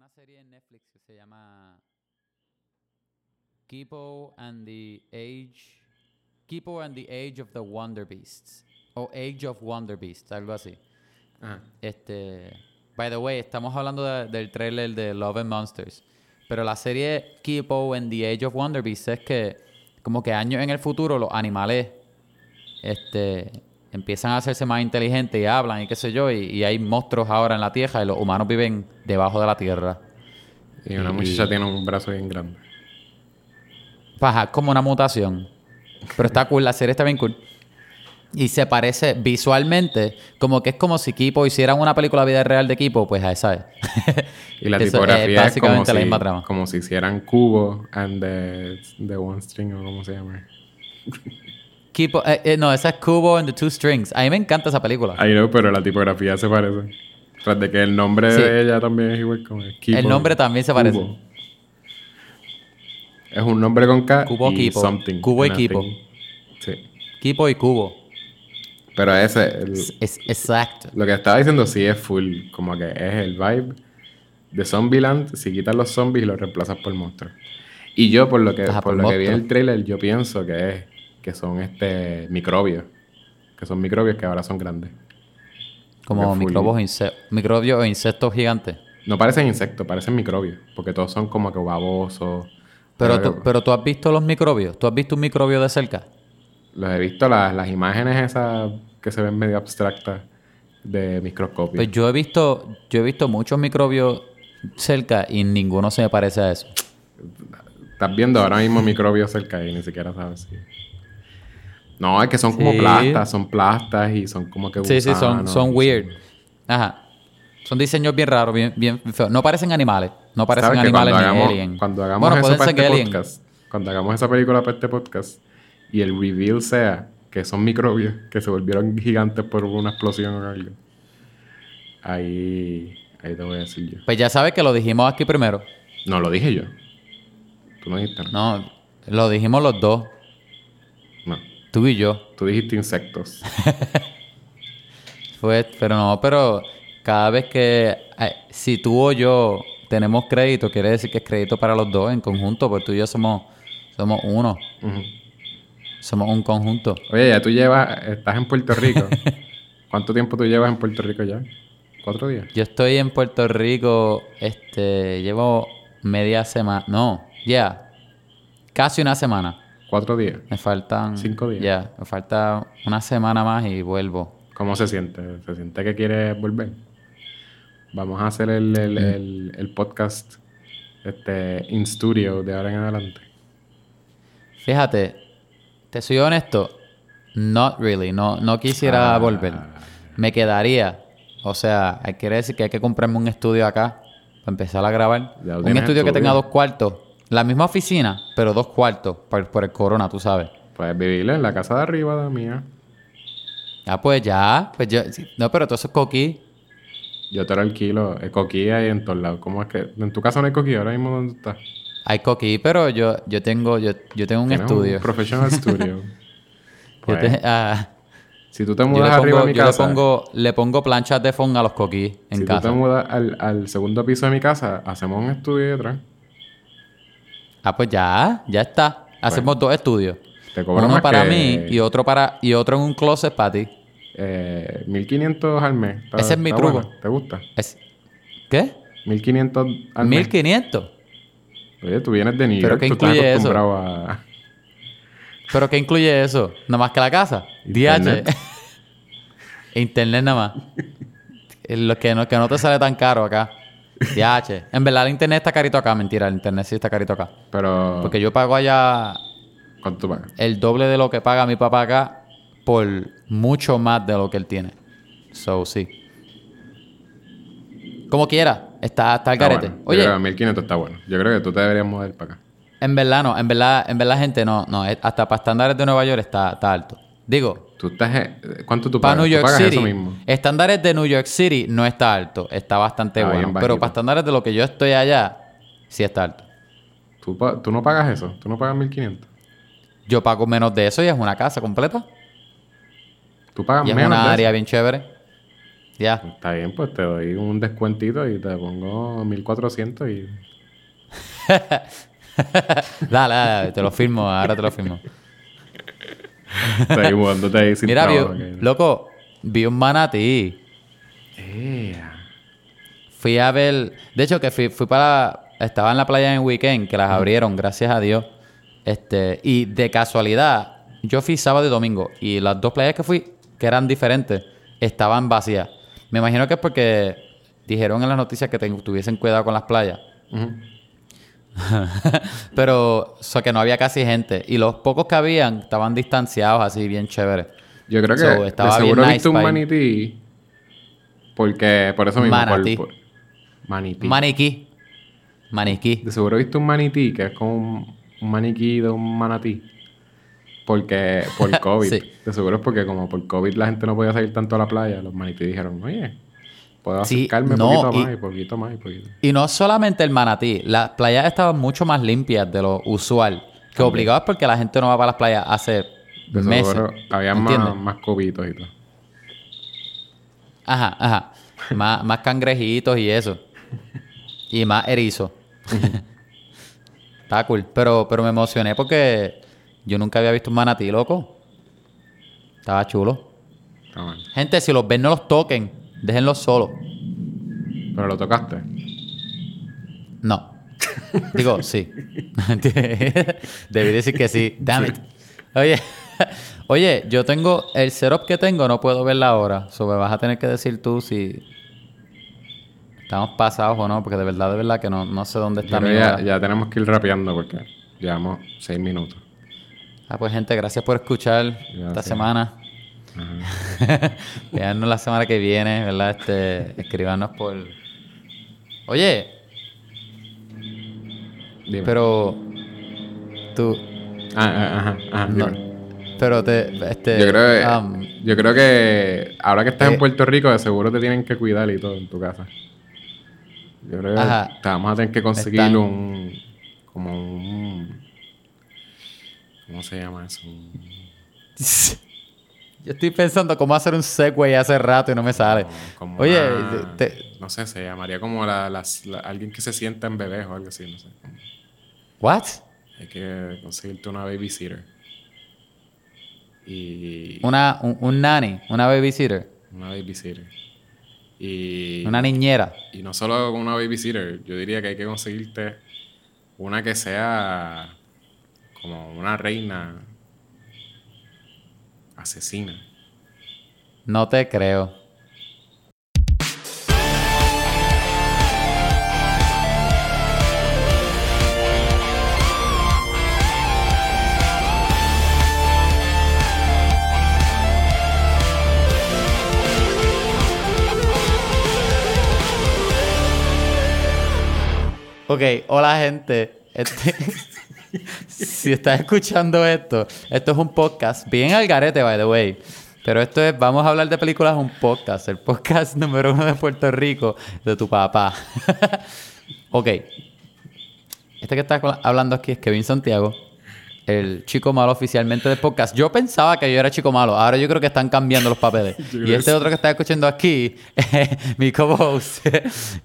una serie en Netflix que se llama Kipo and the Age Kipo and the Age of the Wonder Beasts o Age of Wonder Beasts, algo así. Ajá. Este, by the way, estamos hablando de- del trailer de Love and Monsters, pero la serie Kipo and the Age of Wonder Beasts es que como que años en el futuro los animales este empiezan a hacerse más inteligentes y hablan y qué sé yo, y, y hay monstruos ahora en la tierra y los humanos viven debajo de la tierra. Y una Y- muchacha tiene un brazo bien grande. Paja, como una mutación. Pero está cool, la serie está bien cool. Y se parece visualmente, como que es como si Kipo hicieran una película vida real de Kipo, pues a esa es. Y la Eso es tipografía es, como, básicamente la misma trama. como si hicieran cubo and the, the one string o como se llama. Eh, eh, no, esa es Kubo and the Two Strings. A mí me encanta esa película. I know, pero la tipografía se parece. Tras de que el nombre Sí. de ella también es igual como Kipo, El nombre también se parece. Es un nombre con K Kubo y Kipo. something. Kubo y Kipo. Sí. Kipo y Kubo. Pero ese, el- Es exacto. lo que estaba diciendo sí es full, como que es el vibe de Zombieland si quitas los zombies y los reemplazas por monstruos. Y yo, por lo que, por por lo que vi en el trailer, yo pienso que es que son este microbios. Que son microbios que ahora son grandes. Como full- microbios, microbios o insectos gigantes. No parecen insectos, parecen microbios. Porque todos son como que babosos. Pero Pero- tú, pero tú has visto los microbios. ¿Tú has visto un microbio de cerca? Los he visto, las, las imágenes esas que se ven medio abstractas de microscopio. Pues yo he visto, yo he visto muchos microbios cerca y ninguno se me parece a eso. Estás viendo ahora mismo microbios cerca y ni siquiera sabes si... No, es que son como Sí. plastas, son plastas y son como que Sí, sí, son, gusanos, son weird. Ajá. Son diseños bien raros, bien, bien feos. No parecen animales. No parecen ¿Sabes que animales cuando ni hagamos, alien. Cuando hagamos bueno, eso para este podcast, cuando hagamos esa película para este podcast y el reveal sea que son microbios que se volvieron gigantes por una explosión o algo, ahí, ahí te voy a decir yo. Pues ya sabes que lo dijimos aquí primero. No, lo dije yo. Tú no dijiste nada. No, lo dijimos los dos. Tú y yo. Tú dijiste insectos. Pues, pero no, pero cada vez que eh, si tú o yo tenemos crédito, quiere decir que es crédito para los dos en conjunto, pues tú y yo somos, somos uno, somos un conjunto. Oye, ya tú llevas, estás en Puerto Rico. ¿Cuánto tiempo tú llevas en Puerto Rico ya? ¿Cuatro días? Yo estoy en Puerto Rico, este, llevo media semana, no, ya, casi una semana. ¿Cuatro días? Me faltan... Cinco días. Ya, me falta una semana más y vuelvo. ¿Cómo se siente? ¿Se siente que quieres volver? Vamos a hacer el, el, el- el podcast este, in studio de ahora en adelante. Fíjate, te soy honesto, not really, no, no quisiera Ah. volver. Me quedaría, o sea, quiere decir que hay que comprarme un estudio acá para empezar a grabar. Un estudio que tenga dos cuartos, la misma oficina, pero dos cuartos por, por el corona, tú sabes. Puedes vivir en la casa de arriba de mía. Ah, pues ya, pues yo, no, pero todo eso es coquí. Yo te lo alquilo. El coquí ahí en todos lados. ¿Cómo es que? ¿En tu casa no hay coquí? ¿Ahora mismo dónde estás? Hay coquí, pero yo, yo tengo, yo, yo tengo un estudio. Un professional studio. Yo Pues, te- ah, si tú te mudas le arriba de mi yo le casa... pongo, le pongo planchas de fondo a los coquí en si casa. tú te mudas al, al segundo piso de mi casa, hacemos un estudio detrás. Ah, pues ya, ya está. Hacemos dos estudios. Te cobro Uno más para que, mí y otro para y otro en un closet para ti. Eh, 1500 al mes. Está- Ese es mi truco. bueno. ¿Te gusta? Es- ¿Qué? 1500 al mes. 1500. Oye, tú vienes de New ¿Pero York, qué tú estás incluye eso? acostumbrado a... ¿Pero qué incluye eso? Nada más que la casa. Internet. DH. Internet nada más. Lo que no, que no te sale tan caro acá. DH. En verdad el internet está carito acá. Mentira, el internet sí está carito acá. Pero... Porque yo pago allá ¿Cuánto tú pagas? el doble de lo que paga mi papá acá por mucho más de lo que él tiene. So, sí. Como quiera, está, está el Está garete. bueno. Yo Oye, creo que 1500 está bueno. Yo creo que tú te deberías mover para acá. en verdad no, en verdad, en verdad gente no, no, es- hasta para estándares de Nueva York está, está alto. Digo, Tú estás... ¿Cuánto tú para pagas? New York City, eso mismo. estándares de New York City no está alto, está bastante Está bueno. Pero para estándares de lo que yo estoy allá, sí está alto. ¿Tú, tú no pagas eso. Tú no pagas 1500. Yo pago menos de eso y es una casa completa. Tú pagas Y es menos una de área eso. bien chévere. Ya. Está bien, pues te doy un descuentito y te pongo 1400 y... dale, dale, te lo firmo, ahora te lo firmo. Ahí sin Mira, trabajo, loco, vi un manatí. Fui a ver. De hecho, que fui, fui para. Estaba en la playa en weekend, que las abrieron, gracias a Dios. Este, y de casualidad, yo fui sábado y domingo. Y las dos playas que fui, que eran diferentes, estaban vacías. Me imagino que es porque dijeron en las noticias que tuviesen cuidado con las playas. Pero, o sea, que no había casi gente. Y los pocos que habían estaban distanciados, así bien chévere. Yo creo que So, de estaba seguro bien viste nice un manití porque por eso mismo por- Manatí. por- manití. Maniquí. Maniquí. de seguro viste un manití que es como un, un maniquí de un manatí porque por COVID. Sí. De seguro es porque como por COVID la gente no podía salir tanto a la playa, los manití dijeron, "Oye, puedo Sí, acercarme no, poquito y- más y poquito más y poquito." Y no solamente el manatí, las playas estaban mucho más limpias de lo usual. Que obligado es porque la gente no va para las playas hace De meses. había más, más cobitos y todo. Ajá, ajá. más, más cangrejitos y eso. Y más erizo. Está cool. Pero, pero me emocioné porque yo nunca había visto un manatí, loco. Estaba chulo. Gente, si los ven, no los toquen. Déjenlos solos. Pero lo tocaste. No. Digo, sí. Debí decir que sí. Damn it. Oye, oye, yo tengo el setup que tengo, no puedo ver la hora. So me vas a tener que decir tú si estamos pasados o no, porque de verdad, de verdad que no, no sé dónde está mi ya, hora. ya tenemos que ir rapeando porque llevamos seis minutos. Ah, pues gente, gracias por escuchar esta semana. Veannos la semana que viene, ¿verdad? Este, escribanos por. Oye, Dime. pero tú, Ah, ah, ajá, ajá, No, pero te, este, Yo creo, que, um, yo creo que ahora que estás eh, en Puerto Rico, de seguro te tienen que cuidar y todo en tu casa. Yo creo que Ajá. te vamos a tener que conseguir Están- un. Como un. ¿Cómo se llama eso? Un- yo estoy pensando cómo hacer un segue hace rato y no me sale. como Oye, una- te- no sé, se llamaría como la, la- alguien que se sienta en bebés o algo así, no sé. ¿what? hay que conseguirte una babysitter. Y. Una, un, un nanny, una babysitter, Una babysitter. Y. una niñera. Y no solo una babysitter, yo diría que hay que conseguirte una que sea como una reina asesina. No te creo. Ok, hola gente. Este- si estás escuchando esto, esto es un podcast bien al garete, by the way. Pero esto es, vamos a hablar de películas, un podcast, el podcast número uno de Puerto Rico, de tu papá. ok. Este que está hablando aquí es Kevin Santiago, el chico malo oficialmente del podcast. Yo pensaba que yo era chico malo, ahora yo creo que están cambiando los papeles. Y este otro que está escuchando aquí, mi co-host,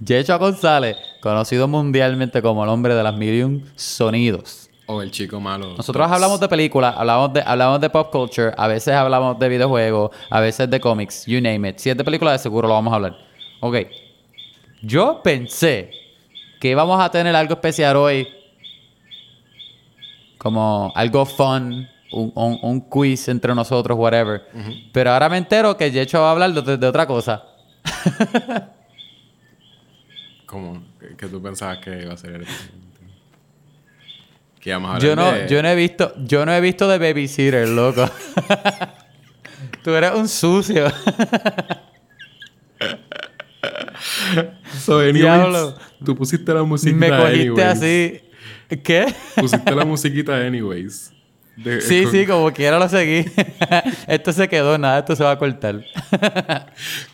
Yecho González, conocido mundialmente como el hombre de las un sonidos. O el chico malo. Nosotros hablamos de películas, hablamos de, hablamos de pop culture, a veces hablamos de videojuegos, a veces de cómics, you name it. Si es de películas, de seguro lo vamos a hablar. Ok. Yo pensé que íbamos a tener algo especial hoy, como algo fun, un, un- un quiz entre nosotros, whatever. Pero ahora me entero que Yecho va a hablar de, de otra cosa. ¿Cómo? ¿Qué, qué tú pensabas que iba a ser el... Que íbamos a hablar Yo no, de- yo no he visto, yo no he visto de babysitter, loco. Tú eres un sucio. So, anyways, Diablo. Tú pusiste la musiquita Me cogiste anyways. así. ¿Qué? Pusiste la musiquita anyways. De- Sí, con- sí, como quiera lo seguí. esto se quedó, nada, esto se va a cortar.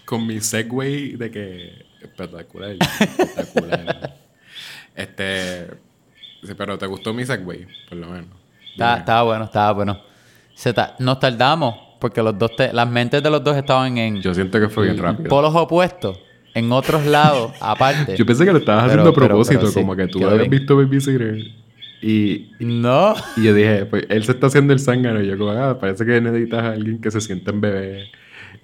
Con mi segue de que... Espectacular. Espectacular. este... sí, pero ¿te gustó mi segue? Por lo menos. Está- estaba bueno, estaba bueno. Se ta- nos tardamos porque los dos te- las mentes de los dos estaban en Yo siento que fue bien rápido. polos opuestos, en otros lados, aparte. Yo pensé que lo estabas Pero- haciendo a propósito, pero sí, como que tú habías bien. visto Babysitter y, No. y yo dije, pues él se está haciendo el zángano y yo como, ah, parece que necesitas a alguien que se sienta en bebé.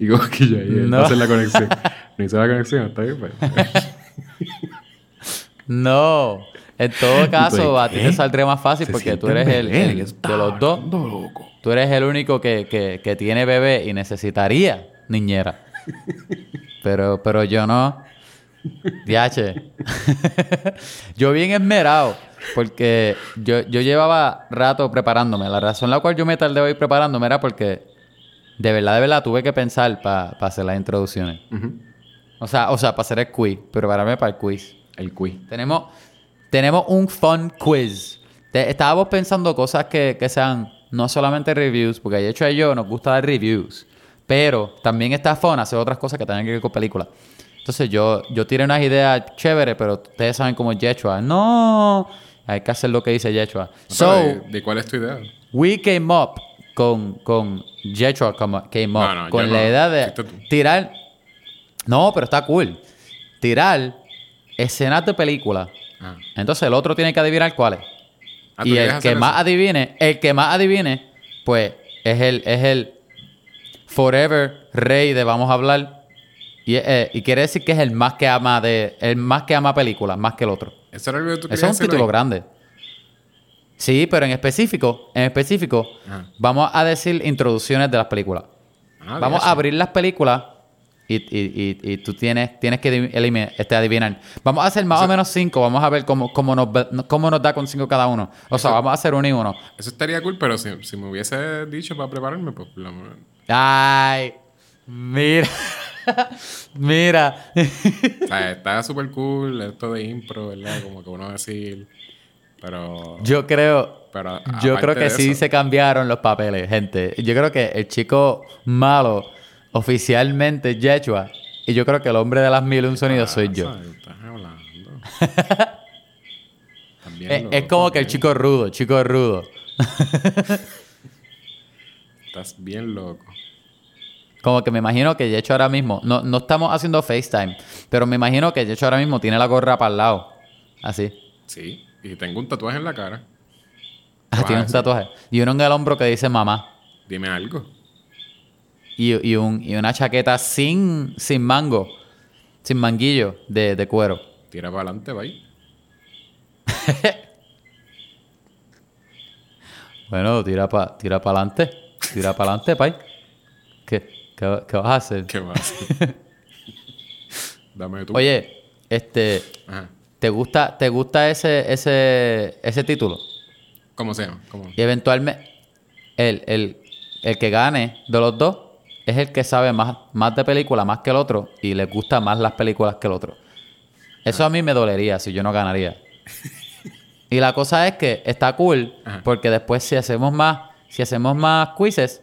Y como que yo ahí No. hace la conexión. No hizo la conexión, está bien, pues. No. En todo caso, a ti te saldría más fácil Se porque tú eres el, bebé, el- ¿qué de los dos. loco? Tú eres el único que, que, que tiene bebé y necesitaría niñera. Pero, pero yo no. Diache. yo bien esmerado. Porque yo, yo llevaba rato preparándome. La razón la cual yo me tardé hoy preparándome era porque de verdad, de verdad tuve que pensar para hacer las introducciones. O sea, o sea, para hacer el quiz. Prepararme para el quiz. El quiz. Tenemos, tenemos un fun quiz. Te- estábamos pensando cosas que, que sean no solamente reviews, porque de hecho y yo nos gusta dar reviews, pero también está fun hacer otras cosas que tengan que ver con películas. Entonces yo, yo tiré unas ideas chéveres, pero ustedes saben cómo es Yechua. No, hay que hacer lo que dice Yechua. So, ¿De, de cuál es tu idea? we came up con, con came up, No, no, con la no. idea de tirar... No, pero está cool. Tirar escenas de películas Ah. entonces el otro tiene que adivinar cuál es. Ah, ¿tú y el que más eso? adivine, el que más adivine, pues es el, es el forever rey de vamos a hablar. Y, eh, y quiere decir que es el más que ama de, el más que ama películas, más que el otro. ¿Eso era algo que tú Eso querías es un título grande. Sí, pero en específico, en específico, Ajá. vamos a decir introducciones de las películas. Ah, Vamos a abrir las películas y, y- y- y tú tienes, tienes que adivin- elimi- este, adivinar. Vamos a hacer más o, menos cinco. Vamos a ver cómo, cómo, nos, cómo nos da con cinco cada uno. O sea, vamos a hacer uno y uno. Eso estaría cool, pero si, si me hubiese dicho para prepararme, pues... Ay, mira. mira. O sea, está súper cool esto de impro, ¿verdad? Como que uno decir... Pero... Yo creo, pero a- yo creo que sí se cambiaron los papeles, gente. Yo creo que el chico malo oficialmente Yechua. Y yo creo que el hombre de las mil un sonidos soy yo. Estás hablando. Es, como que el chico rudo, chico rudo. Estás bien loco. Como que me imagino que Yecho ahora mismo, no, no estamos haciendo FaceTime, pero me imagino que Yecho ahora mismo tiene la gorra para el lado. Así. Sí. Y tengo un tatuaje en la cara. Ah, tiene un tatuaje. Y uno en el hombro que dice mamá. Dime algo. Y, y, un, y una chaqueta sin, sin mango, sin manguillo de, de cuero. Tira para adelante, bye. Bueno, tira para tira pa adelante. Tira para adelante, pay. ¿Qué, qué, qué vas a hacer? ¿Qué más? Dame tú. Oye, este, Ajá. ¿te gusta, te gusta ese, ese, ese título? ¿Cómo se llama? ¿Cómo? Y eventualmente, el, el, el que gane de los dos es el que sabe más, más de películas, más que el otro, y le gusta más las películas que el otro. Eso a mí me dolería si yo no ganaría. y la cosa es que está cool, Ajá. porque después si hacemos más, si hacemos más quizzes,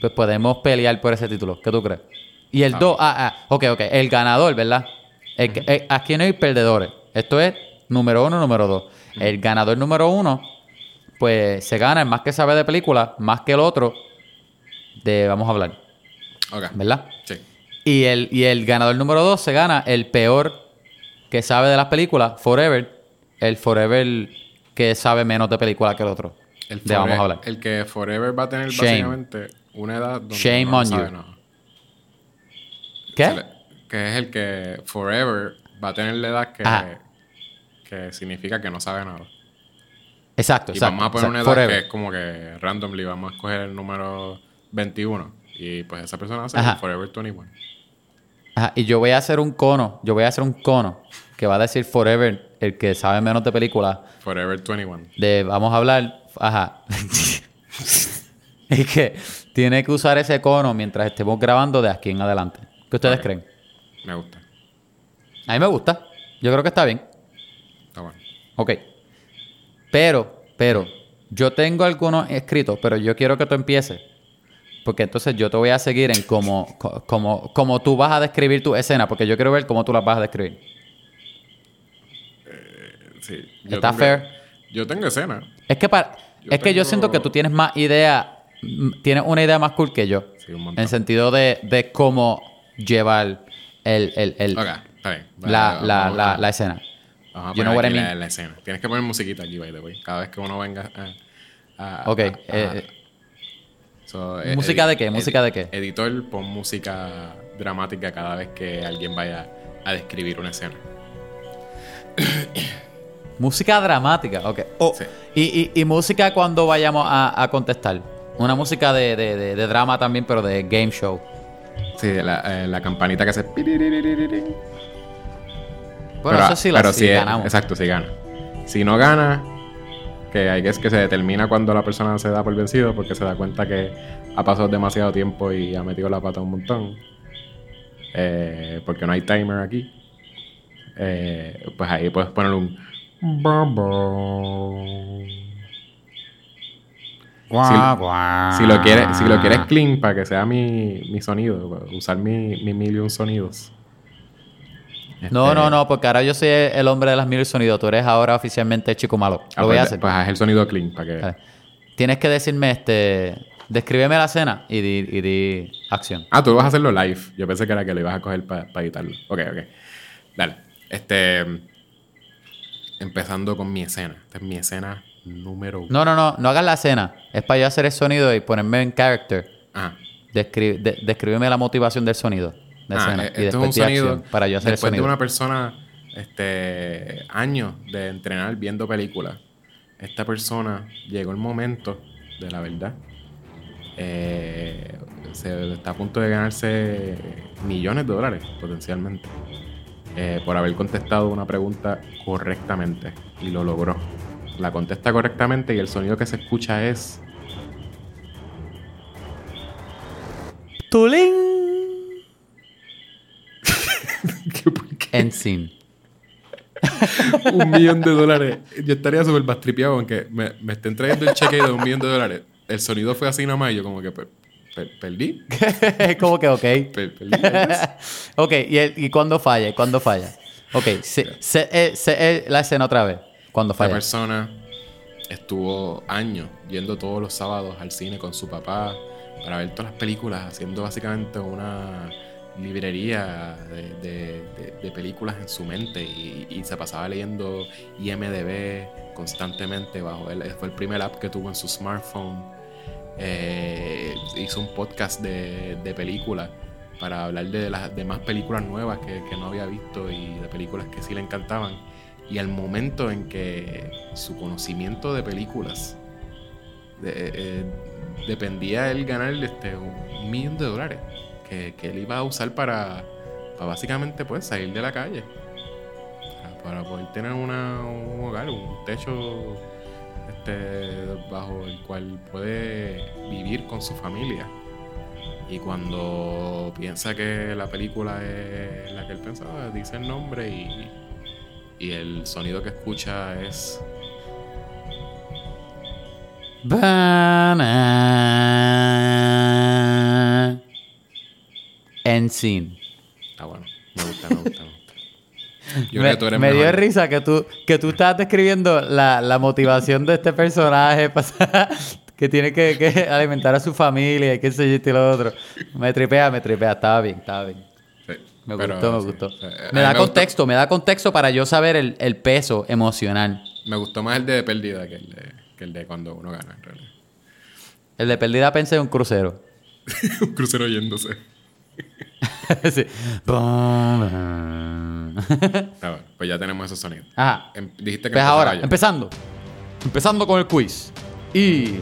pues podemos pelear por ese título. ¿Qué tú crees? Y el 2, ah, ah, ok, ok, el ganador, ¿verdad? El que- eh, aquí no hay perdedores. Esto es número uno, número dos. El ganador número uno pues se gana el más que sabe de película, más que el otro de vamos a hablar, ¿verdad? Sí. Y el, y el ganador número dos se gana el peor que sabe de las películas, Forever, el Forever que sabe menos de película que el otro. El, de vamos a hablar. el que Forever va a tener Shame. básicamente una edad donde Shame no on sabe you. nada. ¿Qué? Le- Que es el que Forever va a tener la edad que, Ajá. que significa que no sabe nada. Exacto, Y exacto. vamos a poner una edad que es como que randomly vamos a escoger el número 21. Y pues esa persona va a ser Ajá. Forever 21. Ajá, y yo voy a hacer un cono, yo voy a hacer un cono que va a decir Forever, el que sabe menos de película, Forever 21. de vamos a hablar, ajá. y que tiene que usar ese cono mientras estemos grabando de aquí en adelante. ¿Qué ustedes creen? Me gusta. A mí me gusta. Yo creo que está bien. Está bueno. Ok. Pero, pero, yo tengo algunos escritos, pero yo quiero que tú empieces. Porque entonces yo te voy a seguir en cómo, como, como tú vas a describir tu escena, porque yo quiero ver cómo tú las vas a describir. Sí. ¿Está tengo- fair? Yo tengo escena. Es que, para, Yo es que yo siento que tú tienes más idea tienes una idea más cool que yo. Sí, un montón. En sentido de, de cómo llevar el, el, el- Ok, está bien. la, Vale, la, vamos la, la escena. Vamos a You know poner what I aquí la, mean? la escena. Tienes que poner musiquita aquí, by the way. Cada vez que uno venga a... a- Ok, a- eh, a- eh, So, eh, ¿música de qué? ¿Música de qué? Editor, pon música dramática cada vez que alguien vaya a describir una escena. Música dramática, ok. Oh, Sí. y, y, y música cuando vayamos a, a contestar. Una música de, de, de, de drama también, pero de game show. Sí, la, eh, la campanita que hace... Bueno, Pero- eso sí la pero sí, ganamos. exacto, si gana. Si no gana, que hay que es que se determina cuando la persona se da por vencido porque se da cuenta que ha pasado demasiado tiempo y ha metido la pata un montón. Eh, porque no hay timer aquí. Eh, pues ahí puedes poner un... Si, si lo quieres, si lo quieres clean para que sea mi, mi sonido, usar mi, mi million sonidos. No, Este, no, no, porque ahora yo soy el hombre de las mil sonidos. Tú eres ahora oficialmente chico malo. ah, Lo voy a pues, hacer. Pues haz el sonido clean para que... Vale. Tienes que decirme, este... Descríbeme la escena y di, y di acción. Ah, tú vas a hacerlo live. Yo pensé que era que lo ibas a coger para editarlo. Ok, ok. Dale. Este. Empezando con mi escena. Esta es mi escena número uno. No, no, no. No hagas la escena. Es para yo hacer el sonido y ponerme en character. Ajá. Descri- de- descríbeme la motivación del sonido. De Ah, escena. eh, y esto es un sonido. acción para yo hacer el después sonido. de una persona, este, años de entrenar viendo películas, esta persona llegó el momento de la verdad. Eh, se está a punto de ganarse millones de dólares potencialmente eh, por haber contestado una pregunta correctamente y lo logró. La contesta correctamente y el sonido que se escucha es ¡Tulín! En scene. un millón de dólares. Yo estaría súper bastripeado aunque me, me estén trayendo el cheque de un millón de dólares. El sonido fue así nada más y yo como que per- per- perdí. Es como que, ok. Per- perdí. ok, ¿y, el- y cuándo falla? ¿Cuándo falla? Ok, se, se- eh, se- eh, la escena otra vez. ¿Cuándo falla? persona estuvo años yendo todos los sábados al cine con su papá para ver todas las películas, haciendo básicamente una librería de, películas en su mente y, se pasaba leyendo IMDB constantemente bajo él. Fue el primer app que tuvo en su smartphone. Eh, hizo un podcast de, películas para hablar de las demás películas nuevas que, no había visto y de películas que sí le encantaban. Y al momento en que su conocimiento de películas eh, dependía él ganar este, un millón de dólares que, él iba a usar para, para básicamente pues salir de la calle. Para, para poder tener una, un hogar, un techo este, bajo el cual puede vivir con su familia. Y cuando piensa que la película es la que él pensaba, dice el nombre y, y el sonido que escucha es Banana. En scene. Está bueno. Me gusta, me gusta, me gusta. Yo me creo que tú eres me dio risa que tú, que tú estabas describiendo la, la motivación de este personaje que tiene que, que alimentar a su familia y qué sé yo esto y lo otro. Me tripea, me tripea. Estaba bien, estaba bien. Sí. Me Pero, gustó, me sí. gustó. Me da gustó- contexto, me da contexto para yo saber el, el peso emocional. Me gustó más el de pérdida que el de, que el de cuando uno gana, en realidad. El de perdida pensé en un crucero. Un crucero yéndose. Sí. Ah, bueno, pues ya tenemos esos sonidos. Ajá. Em- dijiste que Pues empezara ahora, yo. empezando. Empezando con el quiz. Y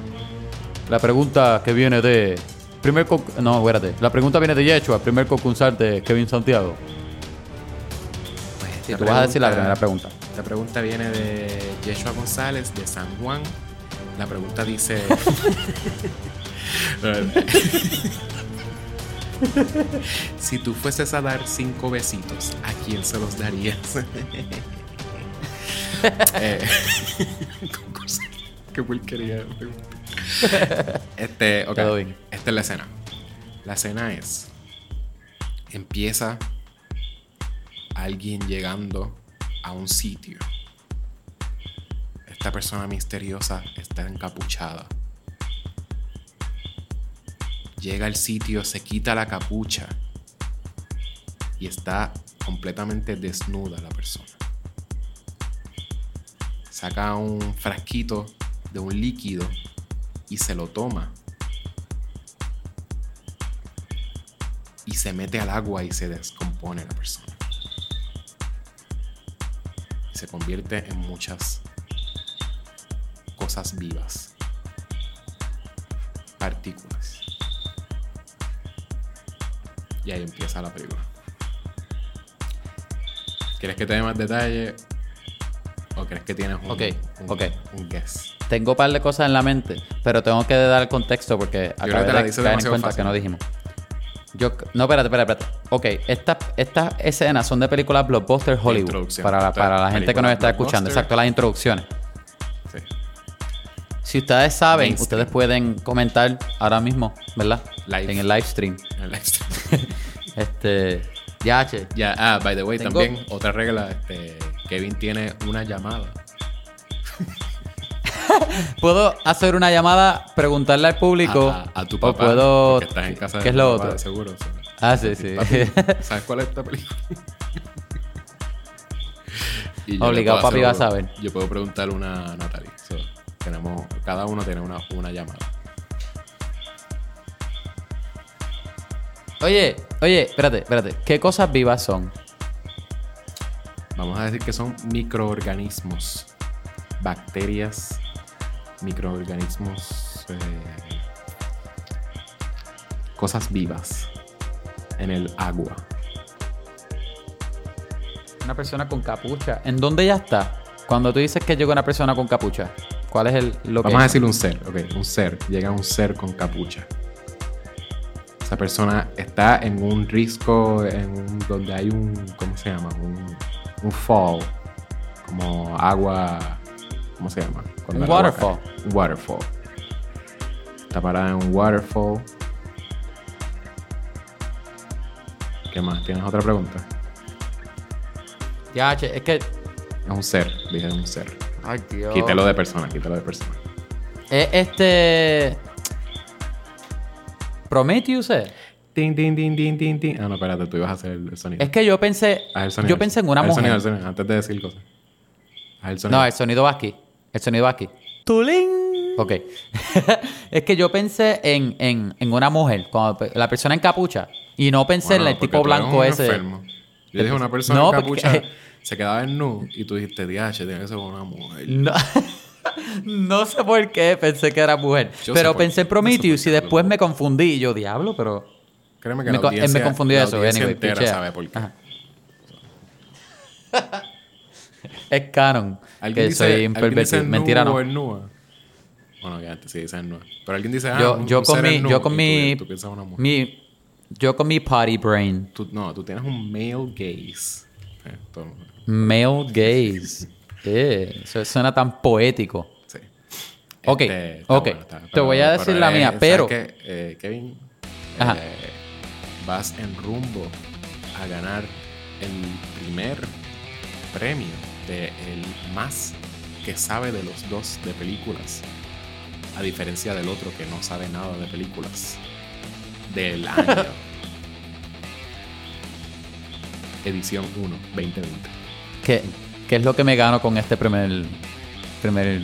la pregunta que viene de. Primer No, espérate. La pregunta viene de Yechua, primer concursante Kevin Santiago. Pues tú vas a decir la pregunta- primera pregunta. Esta pregunta viene de Yeshua González, de San Juan. La pregunta dice... si tú fueses a dar cinco besitos, ¿a quién se los darías? Eh. Qué porquería. Este, ok. Todo bien. Esta es la escena. La escena es... Empieza alguien llegando a un sitio. Esta persona misteriosa está encapuchada. Llega al sitio, se quita la capucha y está completamente desnuda la persona. Saca un frasquito de un líquido y se lo toma. Y se mete al agua y se descompone la persona. Se convierte en muchas cosas vivas. Partículas. Y ahí empieza la película. ¿Quieres que te dé más detalle? ¿O crees que tienes un, Ok, un, ok. un guess? Tengo un par de cosas en la mente, pero tengo que dar el contexto porque que acabé te la de caer en cuenta fácil. que no dijimos. Yo, no, espérate, espérate, espérate. Ok, estas estas escenas son de películas blockbuster Hollywood. Para, la- para la gente que nos está escuchando. Exacto, las introducciones. Sí. Si ustedes saben, Mainstream. ustedes pueden comentar ahora mismo, ¿verdad? Live. En el live stream. En el live stream. Este. Ya, che. Ya, ah, by the way, Tengo- también otra regla, este, Kevin tiene una llamada. Puedo hacer una llamada, preguntarle al público. a, a- a tu o papá. puedo. porque estás en casa de ¿Qué es tu lo papá, otro? de seguro. o sea. Ah, sí, sí. Papi, ¿Sabes cuál es esta película? Y yo le Obligado, puedo papi, va a hacer- saber. Yo puedo preguntar una a Natalie. So, tenemos, cada uno tiene una, una llamada. Oye, oye, espérate, espérate. ¿Qué cosas vivas son? Vamos a decir que son microorganismos. Bacterias, microorganismos, eh, cosas vivas en el agua. Una persona con capucha. ¿En dónde ella está? Cuando tú dices que llega una persona con capucha, ¿cuál es el lo que Vamos a decir un ser, ok, un ser. Llega un ser con capucha. Esa persona está en un risco, en un- donde hay un, ¿cómo se llama? Un, un fall, como agua, ¿cómo se llama? Cuando Un waterfall. Un waterfall. Está parada en un waterfall. ¿Qué más? ¿Tienes otra pregunta? Ya, che, es que. Es un ser, dije un ser. Ay, Dios. Quítelo de persona, quítelo de persona. Es este. Prometheus, ¿eh? Tin, tin, tin, tin, tin, tin. Ah, no, espérate, tú ibas a hacer el sonido. Es que yo pensé. Haz el sonido. Yo pensé en una el sonido, mujer. haz el sonido, antes de decir cosas. Haz el sonido. No, el sonido va aquí. El sonido va aquí. ¡Tulín! Ok. es que yo pensé en, en, en una mujer, cuando la persona en capucha. Y no pensé Bueno, en el porque tipo blanco un ese. enfermo. Yo dije una persona No, en porque- capucha se quedaba en nu y tú dijiste, DH, tiene que ser una mujer. No, no sé por qué pensé que era mujer. Yo pero pensé en Prometheus y después me confundí. Y yo, diablo, pero. Créeme que Me, la audiencia, me confundió la eso. Anyway, entera sabe por qué. Es canon. ¿Alguien Que dice, soy un ¿alguien dice pervertido. Mentira, no. nua? Bueno, ya antes sí dicen nua. Pero alguien dice, ah, Yo, un- yo un con mi. Yo con mi, Tú, tú. Yo con mi potty brain. Tú- no, tú tienes un male gaze. Eh, Male gaze. Eh, eso suena tan poético. sí. Ok, Este, ok. bueno, está- Te voy a decir la eh, mía, ¿sabes pero- qué? Eh, Kevin, Ajá. eh, vas en rumbo a ganar el primer premio de el más que sabe de los dos de películas. A diferencia del otro que no sabe nada de películas. Del año. Edición 1, 2020. ¿Qué, ¿Qué es lo que me gano con este primer. Primer.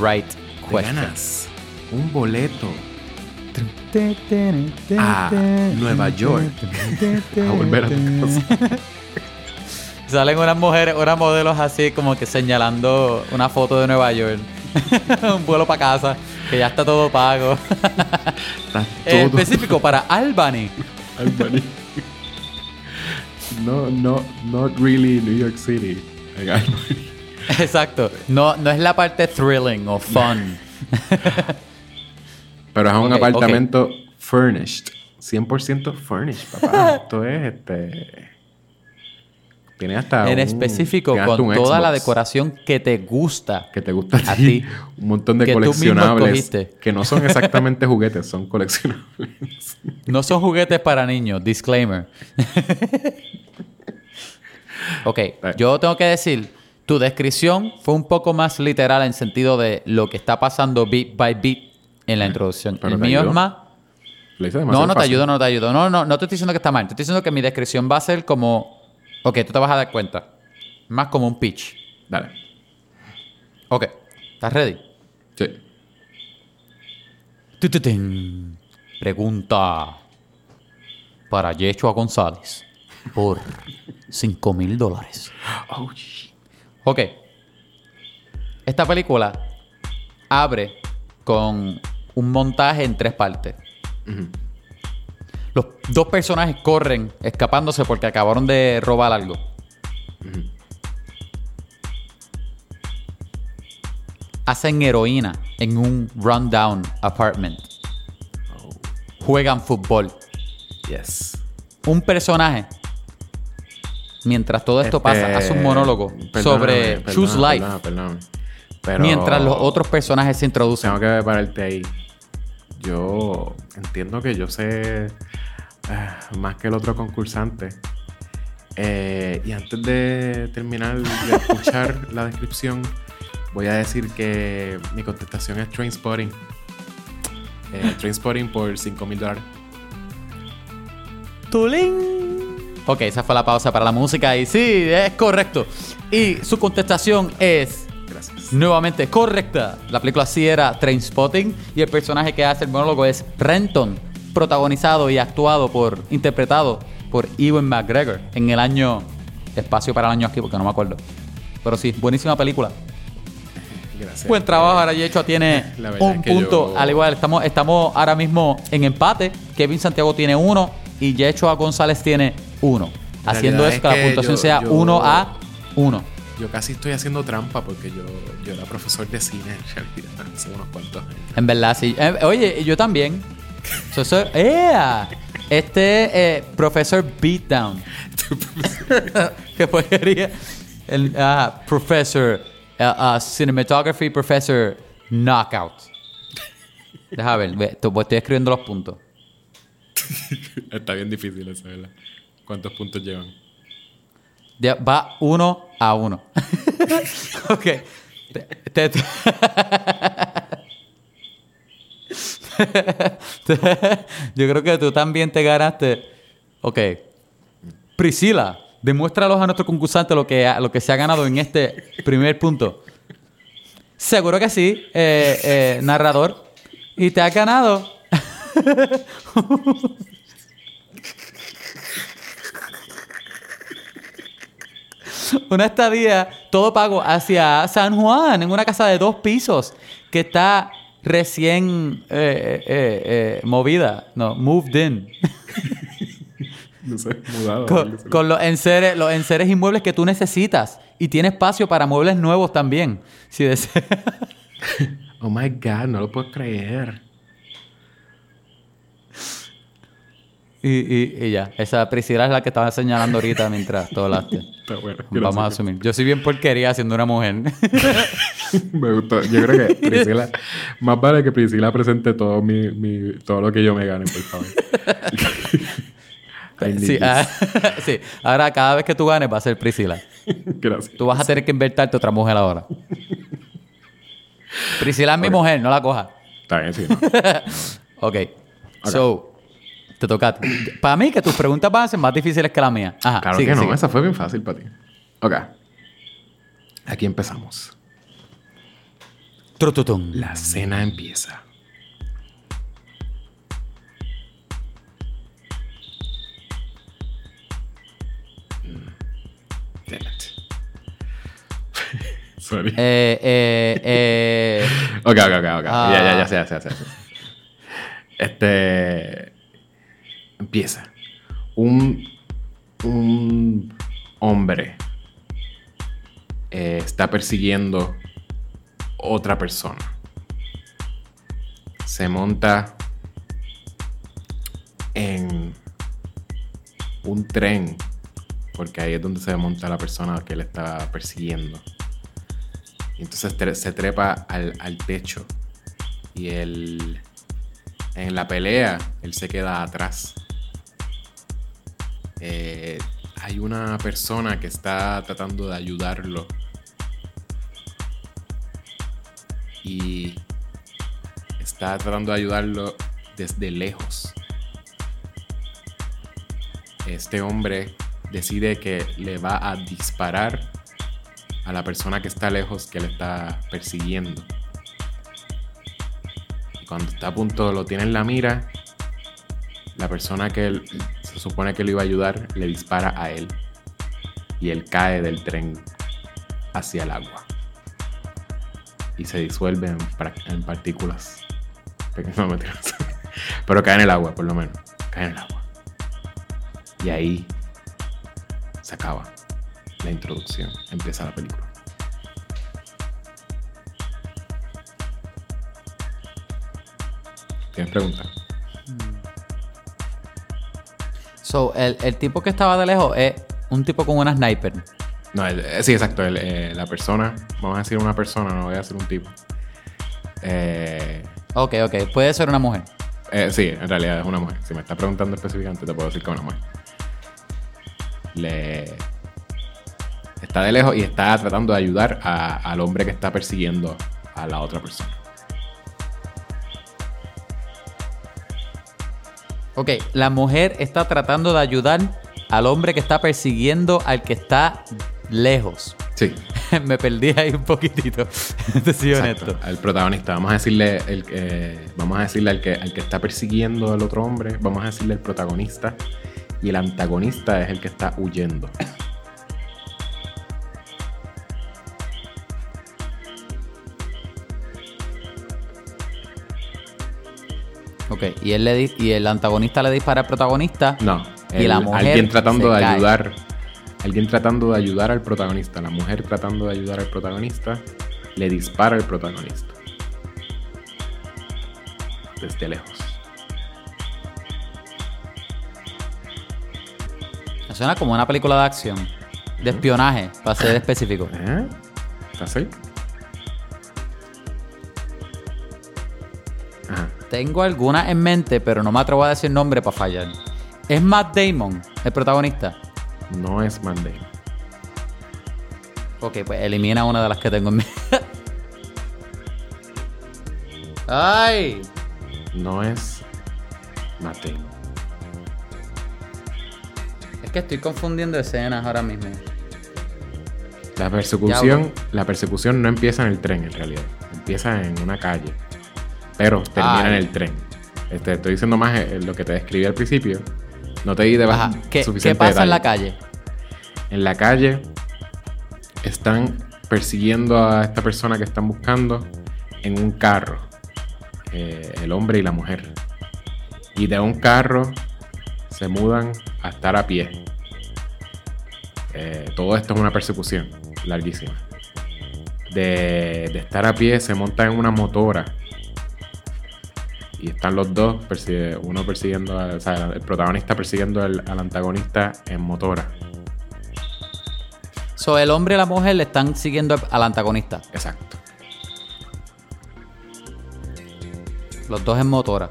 Right Te question? ganas un boleto a Nueva York a volver a tu casa. Salen unas mujeres, unas modelos así como que señalando una foto de Nueva York. Un vuelo para casa, que ya está todo pago. Está todo específico para Albany. Albany. No, no, not really New York City. Exacto. No, no es la parte thrilling o fun. Pero es un apartamento furnished. 100% furnished, papá. Esto es este. Tiene hasta. en un- específico, con toda la decoración que te gusta. Que te gusta a ti. Un montón de Que tú mismo coleccionables. Que no son exactamente juguetes, son coleccionables. No son juguetes para niños, disclaimer. Ok, yo tengo que decir, tu descripción fue un poco más literal en sentido de lo que está pasando beat by beat en la introducción. pero El te mío ayudó. es más, Lo hice demasiado No, no te fácil. ayudo, no te ayudo. No, no, no te estoy diciendo que está mal. Te estoy diciendo que mi descripción va a ser como. Ok, tú te vas a dar cuenta. Más como un pitch. Dale. Ok. ¿Estás ready? Sí. Tututín. Pregunta para Yeshua González por 5 mil dólares. Oh, shit. Ok. Esta película abre con un montaje en tres partes. Los dos personajes corren escapándose porque acabaron de robar algo. Hacen heroína en un rundown apartment. Oh, Juegan fútbol. yes. Un personaje, mientras todo esto Este, pasa, hace un monólogo perdóname, sobre perdóname, Choose Life. perdóname, perdóname. Pero Mientras los otros personajes se introducen. Tengo que pararte ahí. Yo entiendo que yo sé ah, más que el otro concursante. Eh, y antes de terminar de escuchar la descripción, voy a decir que mi contestación es Trainspotting. Eh, Trainspotting por 5 mil dólares. ¡Tulín! Ok, esa fue la pausa para la música y sí, es correcto. Y su contestación es Gracias. nuevamente correcta. La película sí era Trainspotting y el personaje que hace el monólogo es Renton, protagonizado y actuado por, interpretado por Ewan McGregor en el año, espacio para el año aquí porque no me acuerdo. Pero sí, buenísima película. Gracias. Buen trabajo, ahora Yecho tiene un punto. yo- Al igual, estamos, estamos ahora mismo en empate. Kevin Santiago tiene uno y Yecho González tiene uno. La Haciendo realidad eso que es la que puntuación yo- sea yo- 1 a 1. Yo casi estoy haciendo trampa porque yo, yo era profesor de cine en realidad hace unos cuantos años. En verdad, sí. Eh, oye, yo también. So, so- ¡Ea! Este eh, profesor Beatdown. ¿Qué porquería? El ah, profesor eh, ah, Cinematography Professor Knockout. Deja ver, pues estoy escribiendo los puntos. Está bien difícil eso, ¿verdad? ¿Cuántos puntos llevan? Va uno a uno. ok. Te- Yo creo que tú también te ganaste. Ok. Priscila, demuéstralos a nuestro concursante lo que, lo que se ha ganado en este primer punto. Seguro que sí, eh, eh, narrador. Y te has ganado. una estadía todo pago hacia San Juan, en una casa de dos pisos que está recién eh, eh, eh, movida, no, moved in, No sé, mudado. con, con los, enseres, los enseres inmuebles que tú necesitas y tiene espacio para muebles nuevos también, si deseas. Oh my god, no lo puedo creer. Y, y, y ya, esa Priscila es la que estaba señalando ahorita mientras tú hablaste. Está bueno. Vamos a asumir. Yo soy bien porquería siendo una mujer. Me gustó. Yo creo que Priscila, más vale que Priscila presente todo mi, mi, todo lo que yo me gane, por favor. Sí, ah, sí, ahora cada vez que tú ganes va a ser Priscila. Gracias. Tú vas a tener que invertirte otra mujer ahora. Priscila es mi mujer, no la cojas. Está bien, sí. ¿no? Ok. So, te toca a ti. Para mí que tus preguntas van a ser más difíciles que las mías. Ajá. Claro sigue, que no, sigue. esa fue bien fácil para ti. Ok. Aquí empezamos. Trututum. La cena empieza. Mm. Sorry. Eh, eh, eh, Ok, ok, ok, ok. Ah. Ya, ya, ya sé, ya sé, ya sé. Este. Empieza. Un. Un hombre eh, está persiguiendo otra persona. Se monta en un tren, porque ahí es donde se monta la persona que le está persiguiendo. Y entonces se trepa al, al techo. Y él. En la pelea, él se queda atrás. Eh, hay una persona que está tratando de ayudarlo. Y está tratando de ayudarlo desde lejos. este hombre decide que le va a disparar a la persona que está lejos que le está persiguiendo. Y cuando está a punto, lo tiene en la mira, la persona que él, se supone que lo iba a ayudar le dispara a él. Y él cae del tren hacia el agua. Y se disuelve en, partículas. Pero cae en el agua, por lo menos. Cae en el agua. Y ahí se acaba la introducción. Empieza la película. ¿Tienes preguntas? So, el, el tipo que estaba de lejos es un tipo con una sniper. No, el- eh, sí, exacto. el, eh, la persona, vamos a decir una persona, no voy a decir un tipo. Eh, Ok, ok. Puede ser una mujer. eh, sí, en realidad es una mujer. Si me estás preguntando específicamente, te puedo decir que es una mujer. Le está de lejos y está tratando de ayudar a- al hombre que está persiguiendo a la otra persona. Ok, la mujer está tratando de ayudar al hombre que está persiguiendo al que está lejos. Sí. Me perdí ahí un poquitito. Te soy honesto. Al protagonista, vamos a decirle el que vamos a decirle al que al que está persiguiendo al otro hombre, vamos a decirle el protagonista y el antagonista es el que está huyendo. Ok, y, él le y el antagonista le dispara al protagonista. No, Y el- la mujer alguien tratando de cae. ayudar, alguien tratando de ayudar al protagonista, la mujer tratando de ayudar al protagonista, le dispara al protagonista. Desde lejos. Suena como una película de acción. De espionaje, para ser específico. ¿Eh? ¿Estás ahí? Ajá. Tengo alguna en mente, pero no me atrevo a decir nombre para fallar. ¿Es Matt Damon el protagonista? No es Monday. Ok, pues elimina una de las que tengo en mente. ¡Ay! No es Mateo. Es que estoy confundiendo escenas ahora mismo. La persecución, Ya, la persecución no empieza en el tren en realidad. Empieza en una calle. Pero termina Ay. en el tren. Este, estoy diciendo más eh, lo que te describí al principio. No te di de más ¿Qué, suficiente qué pasa en la calle? En la calle están persiguiendo a esta persona que están buscando en un carro. Eh, el hombre y la mujer. Y de un carro se mudan a estar a pie. Eh, todo esto es una persecución larguísima. De, de estar a pie se monta en una motora. Y están los dos, persigue- uno persiguiendo, a- o sea, el protagonista persiguiendo al- al antagonista en motora. So, el hombre y la mujer le están siguiendo al antagonista. Exacto. Los dos en motora.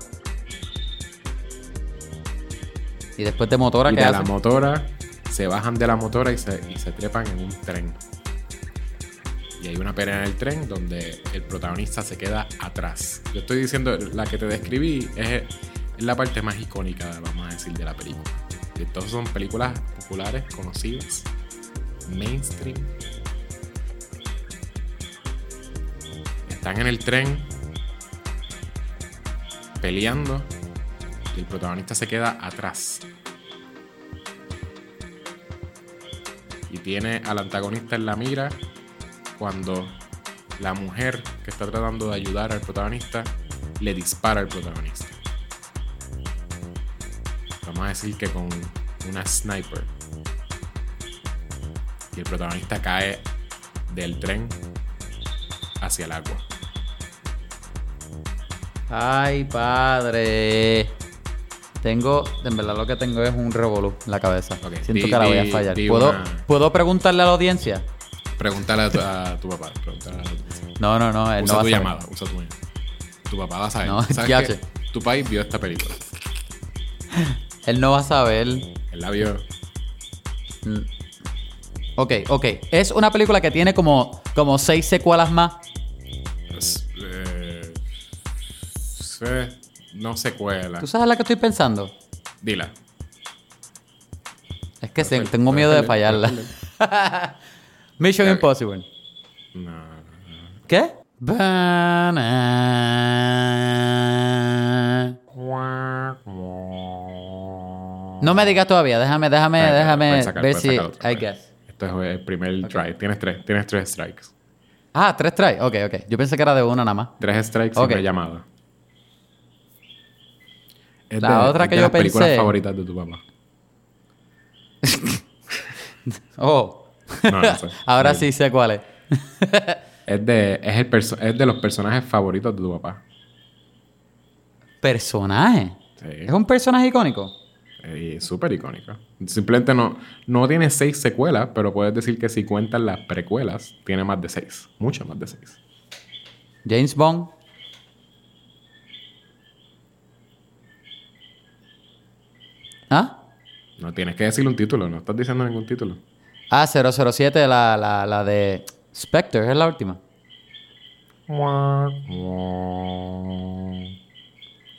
Y después de motora, y ¿qué de la hacen? motora se bajan de la motora y se, y se trepan en un tren. Y hay una pelea en el tren donde el protagonista se queda atrás. Yo estoy diciendo, la que te describí es, la parte más icónica, vamos a decir, de la película. Entonces son películas populares, conocidas, mainstream. Están en el tren peleando y el protagonista se queda atrás. Y tiene al antagonista en la mira cuando la mujer que está tratando de ayudar al protagonista le dispara al protagonista. Vamos a decir que con una sniper. Y el protagonista cae del tren hacia el agua. Ay, padre. Tengo, en verdad lo que tengo es un revolú en la cabeza. Ok, Siento di- que la voy a di- fallar. di ¿Puedo, una- ¿Puedo preguntarle a la audiencia? Pregúntale a tu, a tu papá. Pregúntale a tu, No, no, no. Él usa no va tu llamada, usa tu llamada. Tu papá va a saber. No, ¿Sabes que. Tu país vio esta película. Él no va a saber. Él la vio. Ok, ok. Es una película que tiene como, como seis secuelas más. Es, eh, se- no secuela. ¿Tú sabes la que estoy pensando? Dila. Es que se- tengo miedo de fallarla. Mission Ok. Impossible. No. ¿Qué? No me digas todavía, déjame, déjame, déjame sacar, ver si. I guess. Esto es el primer try. Tienes tres, tienes tres strikes. Ah, tres tries. Ok, ok. Yo pensé que era de una nada más. Tres strikes y una llamada. Es La otra es que de yo las películas pensé- favoritas de tu papá. Oh. No, no sé. Ahora sí sé cuál es. Es de, es, el es de los personajes favoritos de tu papá. Personaje. Sí. ¿Es un personaje icónico? Y súper icónico. Simplemente no, no tiene seis secuelas, pero puedes decir que si cuentas las precuelas, tiene más de seis. Mucho más de seis. James Bond. ¿Ah? No tienes que decir un título, no estás diciendo ningún título. Ah, 007, la, la, la de Spectre, es la última.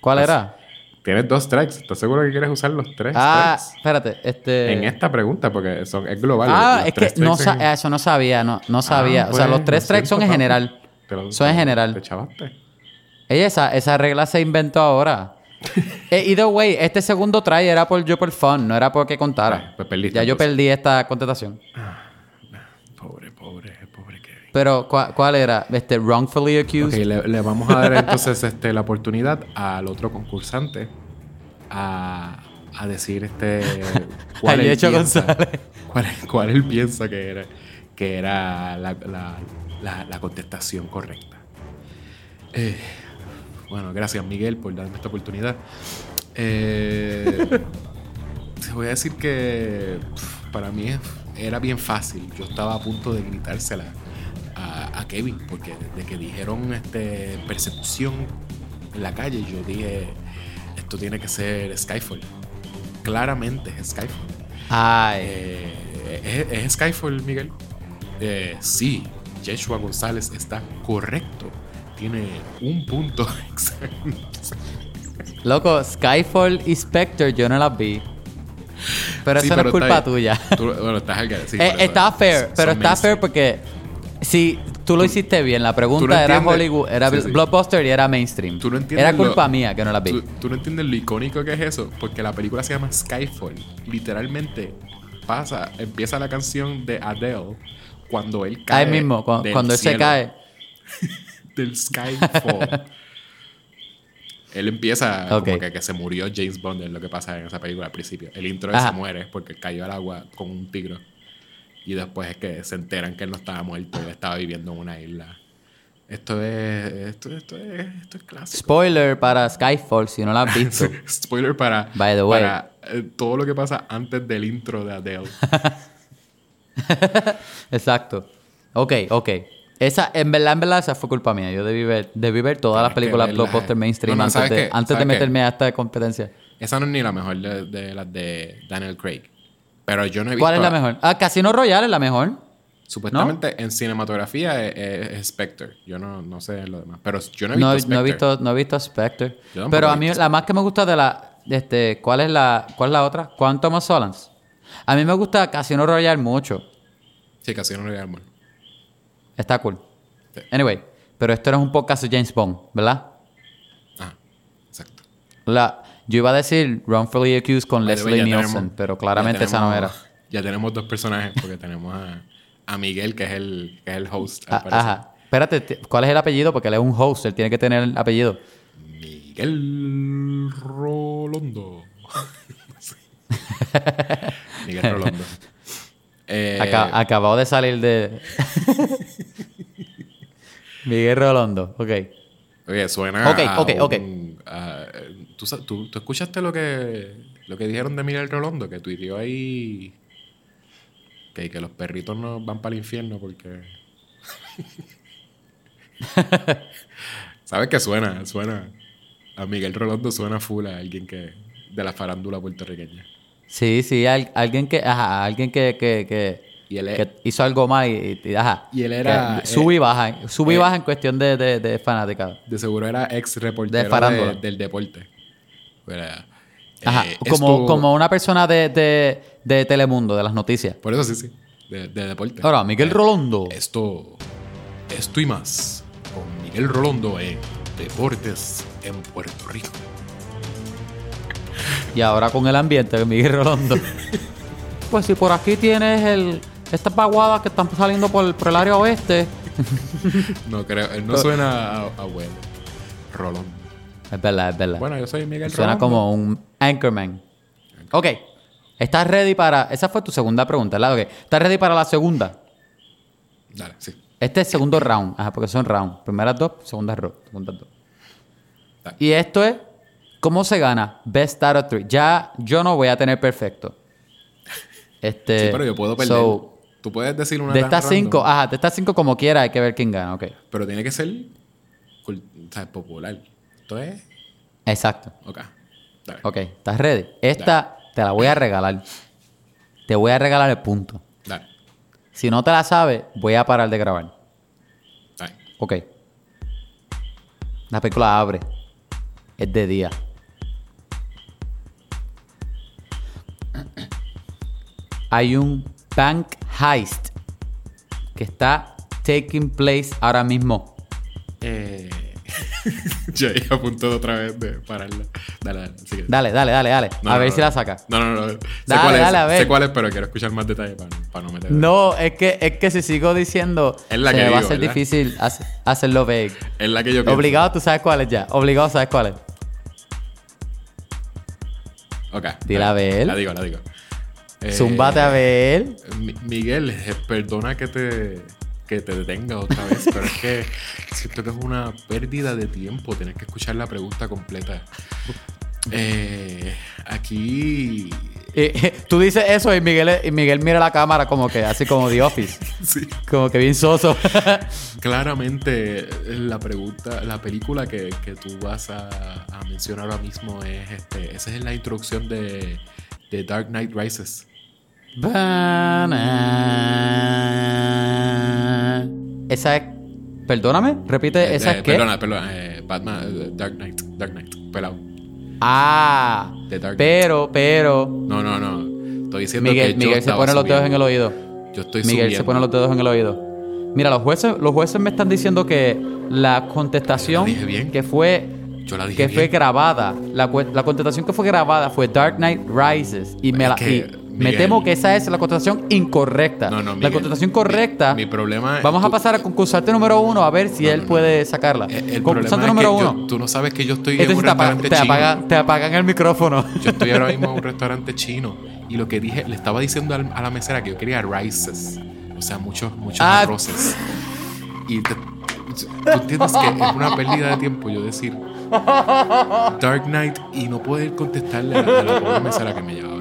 ¿Cuál Pues, era? Tienes dos strikes. ¿Estás seguro que quieres usar los tres Ah, strikes? espérate, este... En esta pregunta, porque son, es global. Ah, es tres que no en- eso no sabía, no, no sabía. Ah, o sea, pues, los tres lo strikes son en general. Te lo- Son en general. Te chavaste. Ella, esa, esa regla se inventó ahora. Eh, either way, este segundo try era por yo por fun, no era porque contara. Ah, pues perdiste, ya yo entonces. perdí esta contestación. Pobre, pobre, pobre Kevin. Pero, ¿cuál, cuál era? Este, wrongfully accused. Ok, le, le vamos a dar entonces este, la oportunidad al otro concursante a, a decir este Al él piensa- cuál, cuál él piensa que era, que era la, la- la- la contestación correcta. Eh, bueno, gracias Miguel por darme esta oportunidad. Eh, te voy a decir que para mí era bien fácil. Yo estaba a punto de gritársela a, a Kevin, porque desde que dijeron este, persecución en la calle, yo dije, esto tiene que ser Skyfall. Claramente es Skyfall. Ay. Eh, ¿es, es Skyfall, Miguel? Eh, sí, Yeshua González está correcto. Tiene un punto. Loco, Skyfall y Spectre yo no las vi. Pero Sí, eso no es culpa tuya. Tú- bueno, estás al sí, Eh, está fair, Son pero está mainstream. fair porque si tú lo hiciste bien, la pregunta no era Hollywood, era Sí, blockbuster y era mainstream. Tú no entiendes era culpa lo- mía que no las vi. Tú, tú no entiendes lo icónico que es eso, porque la película se llama Skyfall. Literalmente pasa, empieza la canción de Adele cuando él cae. Ahí mismo, cu- del cuando él se cae. Del Skyfall. él empieza Ok. como que, que se murió James Bond, es lo que pasa en esa película al principio. El intro de se muere porque cayó al agua con un tigre. Y después es que se enteran que él no estaba muerto, él estaba viviendo en una isla. Esto es. Esto, esto es. Esto es clásico. Spoiler para Skyfall si no la has visto. Spoiler para, By the way. para eh, todo lo que pasa antes del intro de Adele. Exacto. Ok, ok. Esa, en verdad, en verdad, esa fue culpa mía. Yo debí ver, debí ver todas las películas blockbuster mainstream No, no, antes, ¿sabes de, antes de ¿Sabes qué? meterme a esta competencia. Esa no es ni la mejor de, de las de Daniel Craig. Pero yo no he visto. ¿Cuál es la mejor? Ah, Casino Royale es la mejor. Supuestamente en cinematografía es, es- es Spectre. Yo no, no sé lo demás. Pero yo no he visto No, Spectre. no he visto, no he visto Spectre. Pero a mí la más que me gusta de la... Este, ¿cuál, es la, ¿Cuál es la otra? Quantum of Solace. A mí me gusta Casino Royale mucho. Sí, casi no lo voy a armar. Está cool. Sí. Anyway, pero esto no es un podcast de James Bond, ¿verdad? Ah, exacto. La, yo iba a decir Wrongfully Accused con Leslie Nielsen, tenemos- pero claramente esa no era. Ya tenemos dos personajes porque tenemos a, a Miguel, que es el, que es el host. Ah, ajá. Espérate, ¿cuál es el apellido? Porque él es un host, él tiene que tener el apellido. Miguel Rolondo. Miguel Rolondo. Eh, Aca- acabado de salir de... Miguel Rolondo, ok. Oye, suena. Ok, a ok, ok. un- a- ¿tú, tú, tú escuchaste lo que, lo que dijeron de Miguel Rolondo? Que tuiteó ahí. Que, que los perritos no van para el infierno porque. ¿Sabes qué suena? Suena. A Miguel Rolondo suena full a alguien que. de la farándula puertorriqueña. Sí, sí, al- alguien que, ajá, alguien que, que, que, Y él es- que hizo algo mal y, y- ajá. Y él era, sube y eh, baja, sube y eh, baja en cuestión de, de, de fanática. De seguro era ex reportero De del deporte. Era, Ajá, eh, como, esto- como una persona de, de, Telemundo, de las noticias. Por eso sí, sí. De, de deporte. Ahora, Miguel Rolondo. Esto, esto y más con Miguel Rolondo en Deportes en Puerto Rico. Y ahora con el ambiente de Miguel Rolondo. pues si por aquí tienes el estas vaguadas que están saliendo por, por el área oeste. No creo, él no suena a, a bueno. Rolondo. Es verdad, es verdad. Bueno, yo soy Miguel Suena como un anchorman. Ok. ¿Estás ready para...? Esa fue tu segunda pregunta, ¿verdad? Ok. ¿Estás ready para la segunda? Dale, sí. Este es segundo round. Ajá, porque son round. Primeras dos, segundas ro- segundas dos. Dale. Y esto es... ¿Cómo se gana? Best out of three. Ya yo no voy a tener perfecto. Este... Sí, pero yo puedo perder. so, Tú puedes decir una de estas random, cinco... Ajá, de estas cinco como quiera hay que ver quién gana. Ok. Pero tiene que ser o sea, popular. Esto es. Exacto. Ok. Dale. Ok. ¿Estás ready? Esta te la voy a regalar. Te voy a regalar el punto. Dale. Si no te la sabes, voy a parar de grabar. Dale. Ok. La película abre. Es de día. Hay un bank heist que está taking place ahora mismo. Eh. Yo ahí a punto de otra vez de pararla. Dale, dale. Dale, dale, dale, dale. No, a no, ver no, si la saca. No, no, no. Sé Dale, cuál es, dale, a ver. Sé cuál es, pero quiero escuchar más detalles para, para no meter. No, es que, es que si sigo diciendo, Es la se que va a ser ¿verdad? difícil hace- hacerlo vague. Es la que yo pienso. Obligado, tú sabes cuál es ya. Obligado, sabes cuál es. Ok. Dile a ver. La digo, la digo. Eh, Zúmbate a ver. Mi- Miguel, eh, perdona que te, que te detenga otra vez, pero es que siento que es una pérdida de tiempo tener que escuchar la pregunta completa. Eh, aquí. Tú dices eso y Miguel, y Miguel mira la cámara como que así como The Office. Sí. Como que bien soso. Claramente, la pregunta, la película que, que tú vas a, a mencionar ahora mismo es este. Esa es la introducción de, de Dark Knight Rises. Esa es. Perdóname, repite, Eh, ¿esa eh, es qué? Perdona, perdona. eh, Batman, eh, Dark Knight. Dark Knight. Pelado. Ah. De Dark Knight. Pero, pero. No, no, no. Estoy diciendo Miguel, que Miguel se pone los dedos en el oído. Yo estoy Miguel se pone los dedos en el oído. Mira, los jueces, los jueces me están diciendo que la contestación Yo la dije bien. que fue Yo la dije que fue grabada, la, la contestación que fue grabada fue Dark Knight Rises y me, la- que, y me Miguel- temo que esa es la contestación incorrecta. No, no, la Miguel, contestación correcta. Mi, mi problema es. Vamos a pasar al concursante número uno a ver si No, él puede sacarla. El, el concursante problema número es que uno. yo- tú no sabes que yo estoy en Entonces un te, restaurante te chino. te apagan el micrófono. Yo estoy ahora mismo en un restaurante chino y lo que dije, le estaba diciendo a la mesera que yo quería rices, o sea, muchos, muchos Ah. arroces. Y te- tú entiendes que es una pérdida de tiempo yo decir Dark Knight y no poder contestarle a la, a la mesera que me llevaba.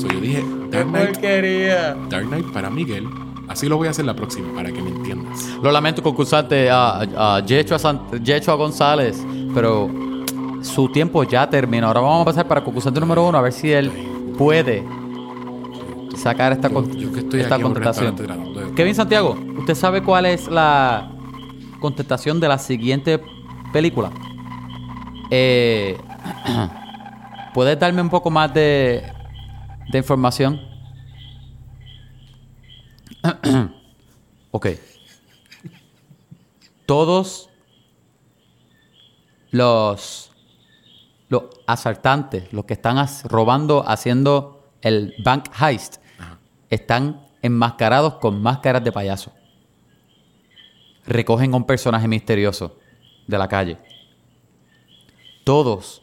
So, yo dije Dark Knight, porquería! Dark Knight para Miguel. Así lo voy a hacer la próxima para que me entiendas. Lo lamento, concursante a, a Yechua, Sant- Yechua González, pero su tiempo ya terminó. Ahora vamos a pasar para concursante número uno a ver si él puede sacar esta, con- Yo que estoy esta contestación. de... Kevin Santiago, ¿usted sabe cuál es la contestación de la siguiente película? Eh, ¿Puedes darme un poco más de, de información? ok. Todos los, los asaltantes, los que están robando, haciendo el bank heist, Ajá. están enmascarados con máscaras de payaso. Recogen a un personaje misterioso de la calle. Todos,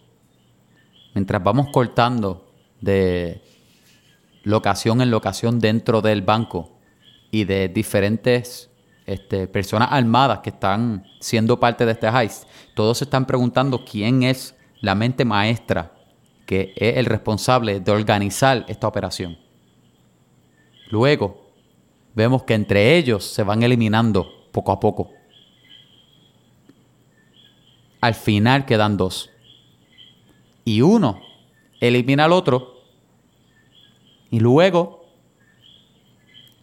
mientras vamos cortando de locación en locación dentro del banco y de diferentes este, personas armadas que están siendo parte de este heist, todos se están preguntando quién es la mente maestra que es el responsable de organizar esta operación. Luego, vemos que entre ellos se van eliminando poco a poco. Al final quedan dos. Y uno elimina al otro. Y luego,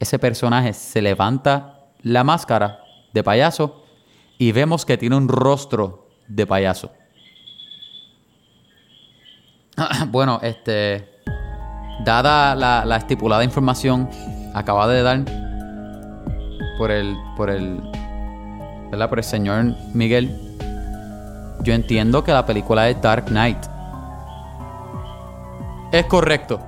ese personaje se levanta la máscara de payaso y vemos que tiene un rostro de payaso. bueno, este... dada la, la estipulada información acabada de dar por el, por el, ¿verdad? Por el señor Miguel, yo entiendo que la película es Dark Knight. Es correcto.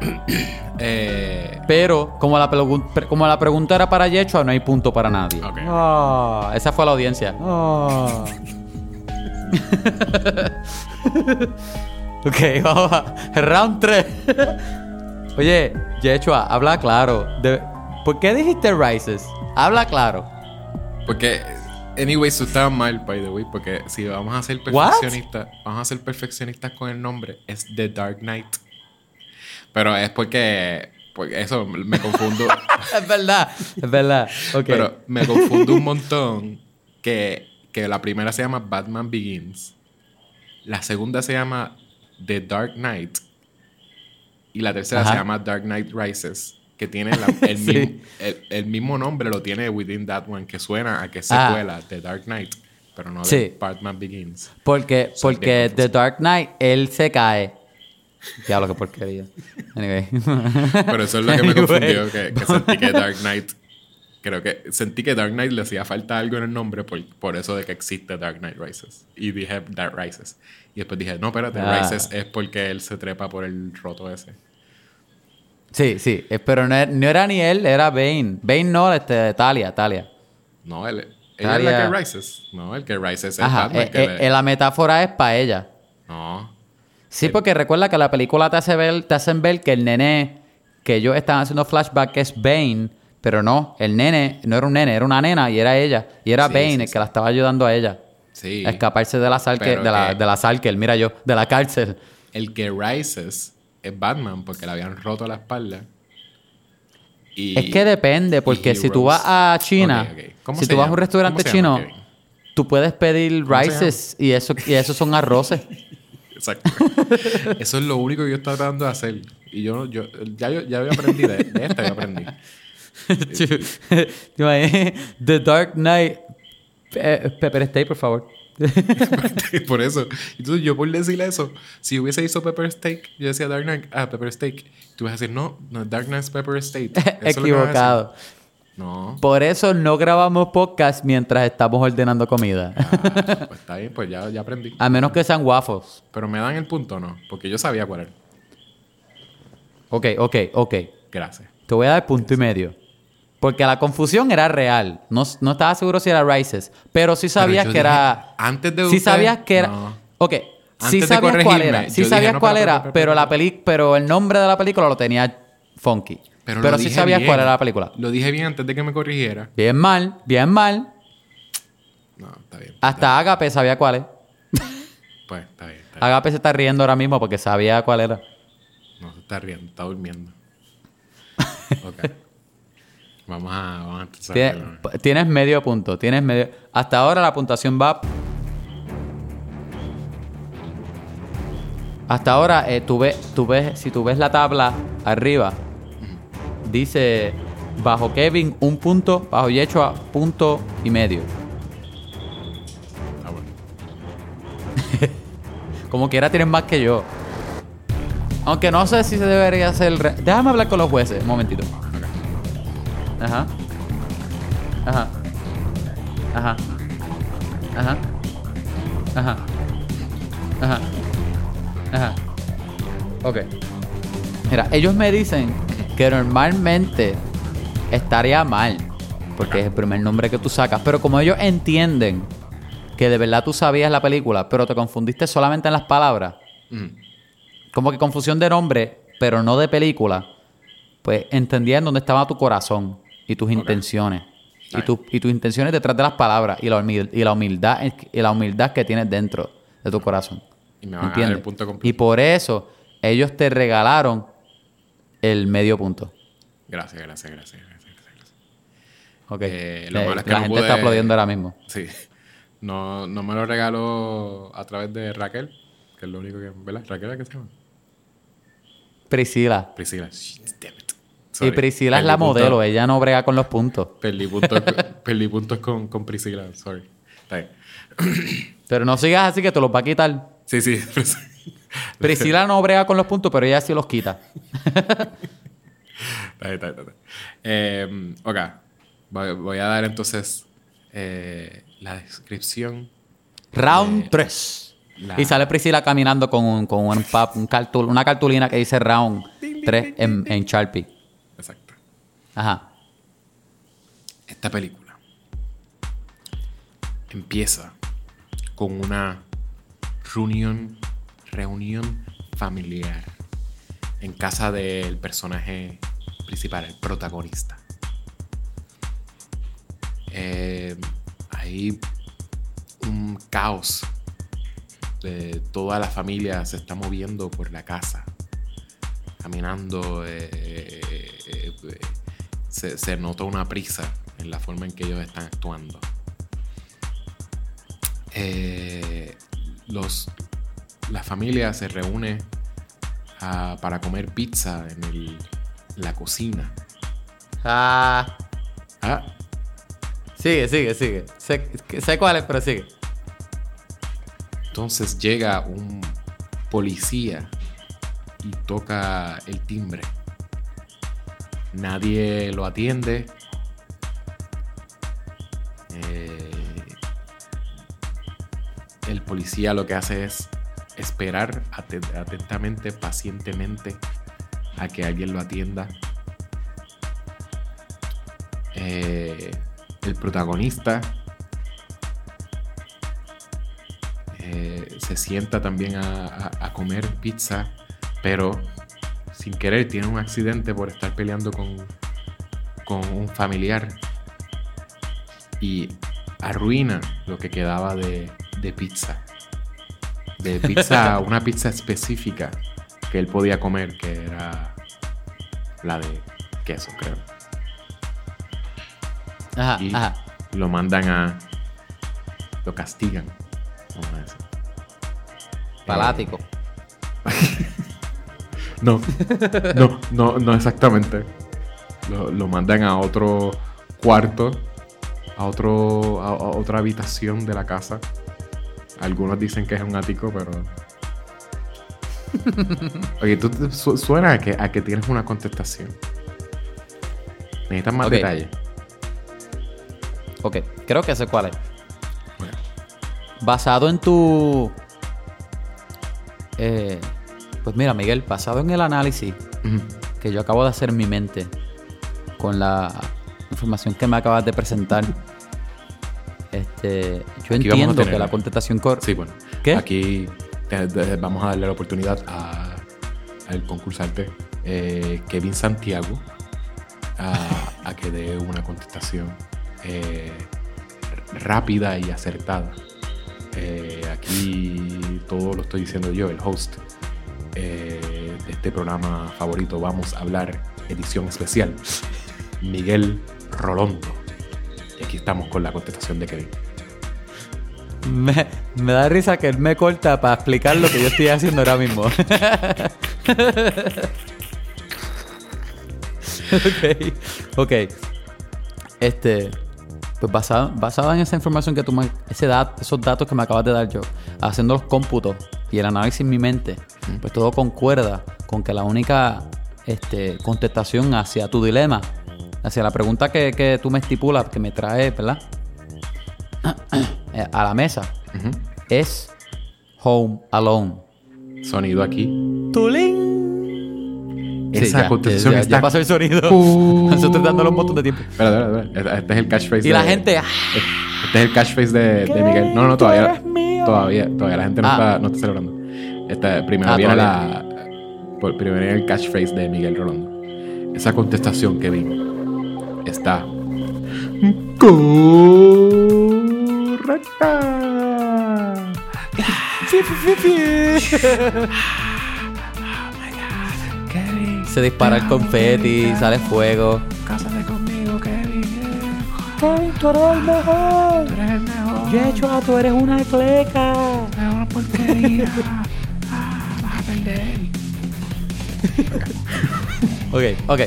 Eh, Pero como la, pregu- como la pregunta era para Yechua, no hay punto para nadie. ok. Ah, esa fue la audiencia. Ah. ok, vamos a round 3. Oye, Yechua, habla claro. De- ¿Por qué dijiste Rises? Habla claro. Porque, anyways, tú estabas mal, by the way. Porque si vamos a ser perfeccionistas, vamos a ser perfeccionistas con el nombre, es The Dark Knight. Pero es porque, porque eso me confundo. es verdad, es verdad. Ok. Pero me confundo un montón que, que la primera se llama Batman Begins. La segunda se llama The Dark Knight. Y la tercera Ajá. se llama Dark Knight Rises. Que tiene la- el, Sí. mismo, el, el mismo nombre, lo tiene Within That One, que suena a que Ah. secuela The Dark Knight. Pero no Sí. de Batman Begins. Porque, Soy porque The. Dark Knight, él se cae. Diablo, qué porquería. Anyway. Pero eso es lo que me Anyway. confundió, que, que sentí que Dark Knight... Creo que sentí que Dark Knight le hacía falta algo en el nombre por, por eso de que existe Dark Knight Rises. Y dije Dark Rises. Y después dije, no, espérate, Ah. Rises es porque él se trepa por el roto ese. Sí, sí. eh, Pero no, era- no era ni él, era Bane. Bane no, este, Talia, Talia. No, él, ella es la Talia. que Rises. No, el que Rises es Ajá. Batman. eh, que eh, le- eh, la metáfora es para ella. No. Sí, porque recuerda que la película te hace ver, te hacen ver que el nene, que ellos están haciendo flashback es Bane, pero no, el nene no era un nene, era una nena y era ella. Y era Sí, Bane sí, el sí. que la estaba ayudando a ella. Sí. A escaparse de la Pero de la, que- de la Salke, mira yo, de la cárcel. El que Rises es Batman porque le habían roto la espalda. Y, Es que depende, porque si tú vas a China, Ok, ok. ¿Cómo si tú vas a un restaurante ¿Cómo se llama, chino, tú puedes pedir ¿Cómo se rices y eso, y esos son arroces. Exacto. Eso es lo único que yo estaba tratando de hacer. Y yo, yo ya, yo, ya yo aprendí de, de esta, yo aprendí. The Dark Knight. Pepper Steak, por favor. por eso. Entonces yo por decirle eso, si hubiese hizo Pepper Steak, yo decía Dark Knight, ah, Pepper Steak. Tú vas a decir, no, no, Dark Knight's Pepper Steak. Eso es No. Por eso no grabamos podcast mientras estamos ordenando comida. Ah, pues está bien, pues ya, ya aprendí. A menos que sean waffles. Pero me dan el punto, ¿no? Porque yo sabía cuál era. Ok, ok, ok. Gracias. Te voy a dar punto y medio. Porque la confusión era real. No, no estaba seguro si era Rices. Pero sí sabías que dije, era. antes de Sí usted- sabías que era. no. Ok. Sí Antes de sabías cuál era. Sí dije, sabías no, cuál pero, era. pero, la peli pero el nombre de la película lo tenía funky. Pero, Pero, sí sabías bien. cuál era la película. Lo dije bien antes de que me corrigiera. Bien mal, bien mal. No, está bien. Hasta Agape sabía cuál es. Pues está bien. Está bien. Agape se está riendo ahora mismo porque sabía cuál era. No se está riendo, está durmiendo. Ok. vamos a, vamos a empezar. Tienes, tienes medio punto. Tienes medio. Hasta ahora la puntuación va. Hasta ahora, eh, tú ves, tú ves, si tú ves la tabla arriba, dice bajo Kevin un punto, bajo Yechua punto y medio. Ah, bueno. Como quiera tienes más que yo. Aunque no sé si se debería hacer. re- Déjame hablar con los jueces, un momentito. Ajá. Ajá. Ajá. Ajá. Ajá. Ajá. Ajá. Ok. Mira, ellos me dicen que normalmente estaría mal. Porque es el primer nombre que tú sacas. Pero como ellos entienden que de verdad tú sabías la película, pero te confundiste solamente en las palabras, como que confusión de nombre, pero no de película, pues entendían dónde estaba tu corazón y tus intenciones. Y, Right. tu- y tus intenciones detrás de las palabras y la, humil- y la humildad y la humildad que tienes dentro de tu corazón. Y me van a dar el punto completo. Y por eso ellos te regalaron el medio punto. Gracias, gracias, gracias, gracias, gracias. Ok. Eh, lo Eh, malo es que la no gente pude- está aplaudiendo ahora mismo. Sí. No, no me lo regaló a través de Raquel, que es lo único que. ¿Verdad? ¿Raquel es que se llama? Priscila. Priscila. Shit, damn it. Y. Priscila es la punto- modelo, ella no brega con los puntos. Perdí puntos, perdí puntos con, con Priscila, sorry. Está bien. Pero no sigas así que te los va a quitar. Sí, sí. Priscila no brega con los puntos, pero ella sí los quita. Está. Eh, ok. Voy, voy a dar entonces eh, la descripción. Round Eh, 3. la- Y sale Priscila caminando con, un, con un pap- un cartul- una cartulina que dice Round 3 en, en Sharpie. Exacto. Ajá. Esta película empieza con una reunión, reunión familiar en casa del personaje principal, el protagonista. Eh, hay un caos. De toda la familia se está moviendo por la casa, caminando. eh, eh, eh, se, nota una prisa en la forma en que ellos están actuando. Eh, los, la familia se reúne ah, para comer pizza en el- la cocina. Ah. Ah, Sigue, sigue, sigue. Sé, sé cuál es, pero sigue. entonces llega un policía y toca el timbre. Nadie lo atiende. Eh, el policía lo que hace es esperar aten- atentamente, pacientemente, a que alguien lo atienda. Eh, el protagonista eh, se sienta también a, a- a comer pizza, pero sin querer tiene un accidente por estar peleando con, con un familiar y arruina lo que quedaba de, de pizza. De pizza, una pizza específica que él podía comer, que era la de queso, creo. Ajá, Y ajá. lo mandan a. Lo castigan. Vamos a decir. Palático. No, no, no, no exactamente. Lo, lo mandan a otro cuarto, a, otro, a, a otra habitación de la casa. Algunos dicen que es un ático, pero... Oye, tú su- suena a que, a que tienes una contestación. Necesitas más Ok. detalles. Ok, creo que sé cuál es. Bueno, Basado en tu. eh, pues mira, Miguel, basado en el análisis que yo acabo de hacer en mi mente con la información que me acabas de presentar, este, yo Aquí entiendo que la contestación cor- Sí, bueno. ¿Qué? Aquí te- vamos a darle la oportunidad a- al concursante eh, Kevin Santiago a, a que dé una contestación eh, rápida y acertada. Eh, aquí todo lo estoy diciendo yo, el host eh, de este programa favorito. Vamos a hablar edición especial. Miguel Rolondo. Y aquí estamos con la contestación de Kevin. Me, me da risa que él me corta para explicar lo que yo estoy haciendo ahora mismo. ok. Ok. Este. Pues basado, basado en esa información que tú me. Ese dat, esos datos que me acabas de dar yo, haciendo los cómputos y el análisis en mi mente, pues todo concuerda con que la única este, contestación hacia tu dilema, hacia la pregunta que, que tú me estipulas, que me trae, ¿verdad? Eh, a la mesa, es Home Alone. Sonido aquí. ¡Tulín! Esa contestación ya, está. ya pasó el sonido. Uh. Nosotros dándole un montón de tiempo. Espera, espera, espera. Este es el catchphrase. Y la de- gente. ah, Este es el catchphrase de, de Miguel. No, no, todavía. Todavía, todavía la gente no, Ah. está, no está celebrando. Este, primero Ah, viene la. por- Primero viene el catchphrase de Miguel Rolando. Esa contestación, Kevin, está. Correcta. Se dispara el confeti, sale fuego. Cásate conmigo, Kevin. Kevin, tú eres el mejor. Tú eres el mejor. Yecho, tú eres una cleca. Es una porquería. Ah, vas a perder. Ok, ok.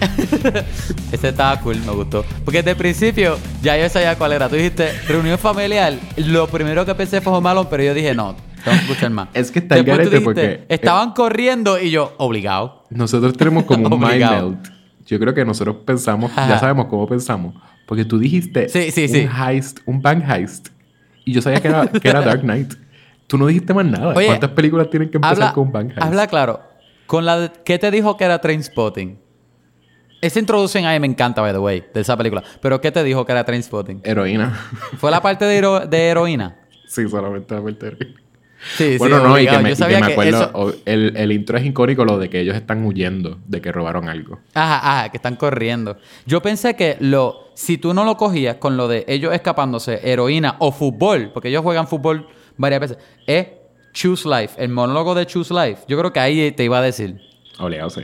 Ese estaba cool, me gustó. Porque desde el principio ya yo sabía cuál era. Tú dijiste reunión familiar. Lo primero que pensé fue Home Alone, pero yo dije no. Tengo que escuchar más. Es que está Después tú dijiste, porque- Estaban corriendo y yo, obligado. Nosotros tenemos como un mind melt. Yo creo que nosotros pensamos, ya sabemos cómo pensamos. Porque tú dijiste Sí, sí, un sí. heist, un bank heist. Y yo sabía que era, que era Dark Knight. Tú no dijiste más nada. Oye, ¿Cuántas películas tienen que empezar Habla, con un bank heist? habla claro. Con la de- ¿Qué te dijo que era Trainspotting? Esa introducción a mí me encanta, by the way, de esa película. Pero ¿qué te dijo que era Trainspotting? Heroína. ¿Fue la parte de, hero- de heroína? sí, solamente la parte de heroína. Sí, Bueno, sí, no, y que me, Yo y que sabía me que acuerdo, eso- o- el, el intro es icónico, lo de que ellos están huyendo, de que robaron algo. Ajá, ajá, que están corriendo. Yo pensé que lo, si tú no lo cogías con lo de ellos escapándose, heroína o fútbol, porque ellos juegan fútbol varias veces, es Choose Life, el monólogo de Choose Life. Yo creo que ahí te iba a decir. Obligado, sí.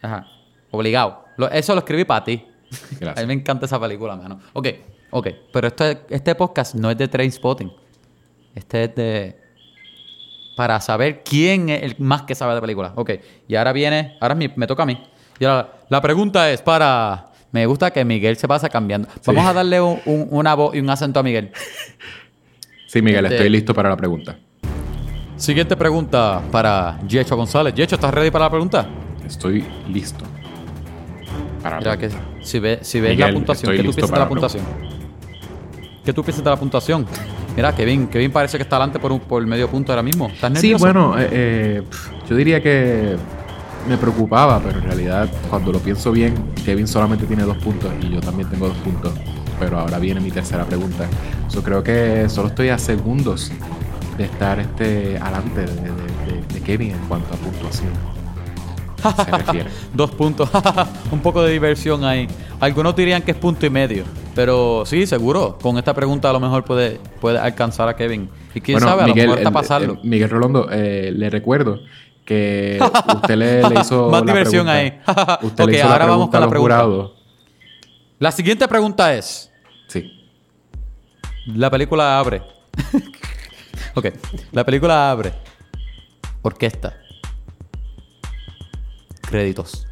Ajá, obligado. Lo- eso lo escribí para ti. A Gracias. mí me encanta esa película, mano. Ok, ok. Pero este, este podcast no es de Trainspotting. Este es de... Para saber quién es el más que sabe de películas. Ok. Y ahora viene... Ahora me toca a mí. Y ahora, la pregunta es para... Me gusta que Miguel se pasa cambiando. Vamos a darle un- un- una voz y un acento a Miguel. Sí, Miguel, Este- estoy listo para la pregunta. Siguiente pregunta para Yecho González. Yecho, ¿estás ready para la pregunta? Estoy listo. Para Mira que si, ve, si ves Miguel, la puntuación, ¿qué tú piensas de la la puntuación? ¿Qué tú piensas de la puntuación? Mira, Kevin, Kevin parece que está adelante por, un, por medio punto ahora mismo. ¿Estás Sí, nervioso? bueno, eh, eh, yo diría que me preocupaba, pero en realidad cuando lo pienso bien, Kevin solamente tiene dos puntos y yo también tengo dos puntos. Pero ahora viene mi tercera pregunta. Yo creo que solo estoy a segundos de estar este adelante de, de- de- de Kevin en cuanto a puntuación. Se refiere. Dos puntos. un poco de diversión ahí. Algunos dirían que es punto y medio. Pero sí, seguro. Con esta pregunta a lo mejor puede, puede alcanzar a Kevin. Y quién Bueno, sabe, a lo mejor está el- pasarlo. Miguel Rolondo, eh, le recuerdo que usted le, le hizo Más la diversión pregunta. ahí. usted Ok, le hizo ahora la vamos con la pregunta. jurados. La siguiente pregunta es... Sí. La película abre. ok. La película abre. Orquesta. Créditos.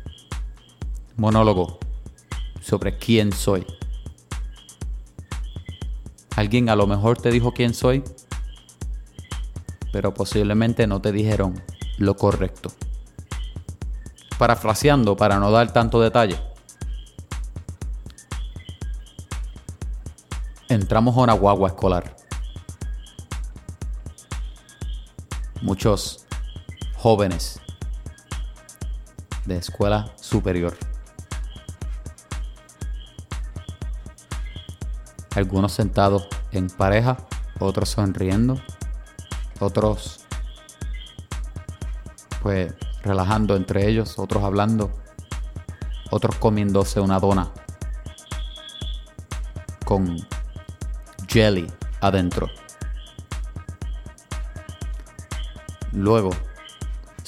Monólogo. Sobre quién soy. Alguien a lo mejor te dijo quién soy. Pero posiblemente no te dijeron lo correcto. Parafraseando para no dar tanto detalle. entramos a una guagua escolar. Muchos jóvenes de escuela superior. Algunos sentados en pareja, otros sonriendo, otros pues relajando entre ellos, otros hablando, otros comiéndose una dona con jelly adentro. Luego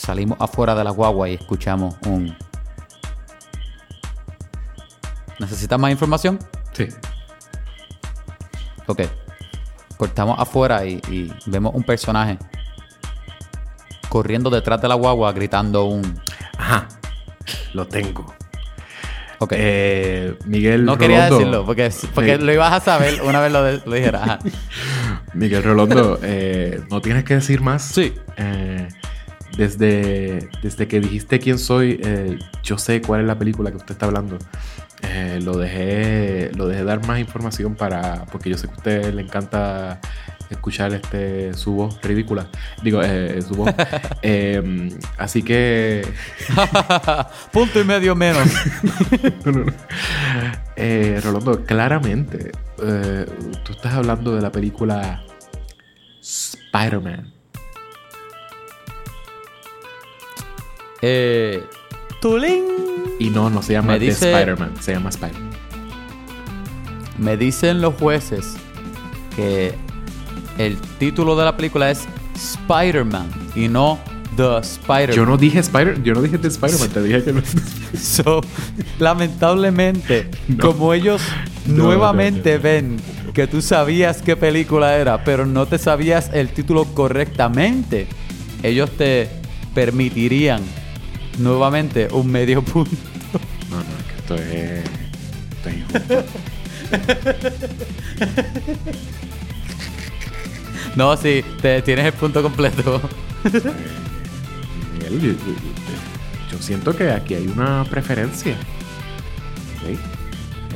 salimos afuera de la guagua y escuchamos un... ¿Necesitas más información? Sí. Ok. Cortamos afuera y, y vemos un personaje corriendo detrás de la guagua gritando un... Ajá. Lo tengo. Ok. Eh, Miguel no quería decirlo porque, porque Sí. lo ibas a saber una vez lo, de- lo dijera. Ajá. Miguel Rolondo, eh, no tienes que decir más. Sí. Eh, desde, desde que dijiste quién soy, eh, yo sé cuál es la película que usted está hablando. Eh, lo dejé lo dejé dar más información para porque yo sé que a usted le encanta escuchar este su voz ridícula digo eh, su voz Eh, así que Punto y medio menos. No, no, no. Eh, Rolando, claramente, tú estás hablando de la película Spider-Man. Eh, Tulín. Y no, no se llama dice- Spider-Man, se llama Spider-Man. Me dicen los jueces que el título de la película es Spider-Man y no The Spider-Man. Yo no dije Spider, yo no dije The Spider-Man, te dije que no. So, lamentablemente, No. como ellos No, nuevamente no, no. ven que tú sabías qué película era, pero no te sabías el título correctamente, ellos te permitirían nuevamente un medio punto. No, no, es que esto es. Esto es injusto. No, sí, te, tienes el punto completo. Miguel, yo, yo- yo siento que aquí hay una preferencia.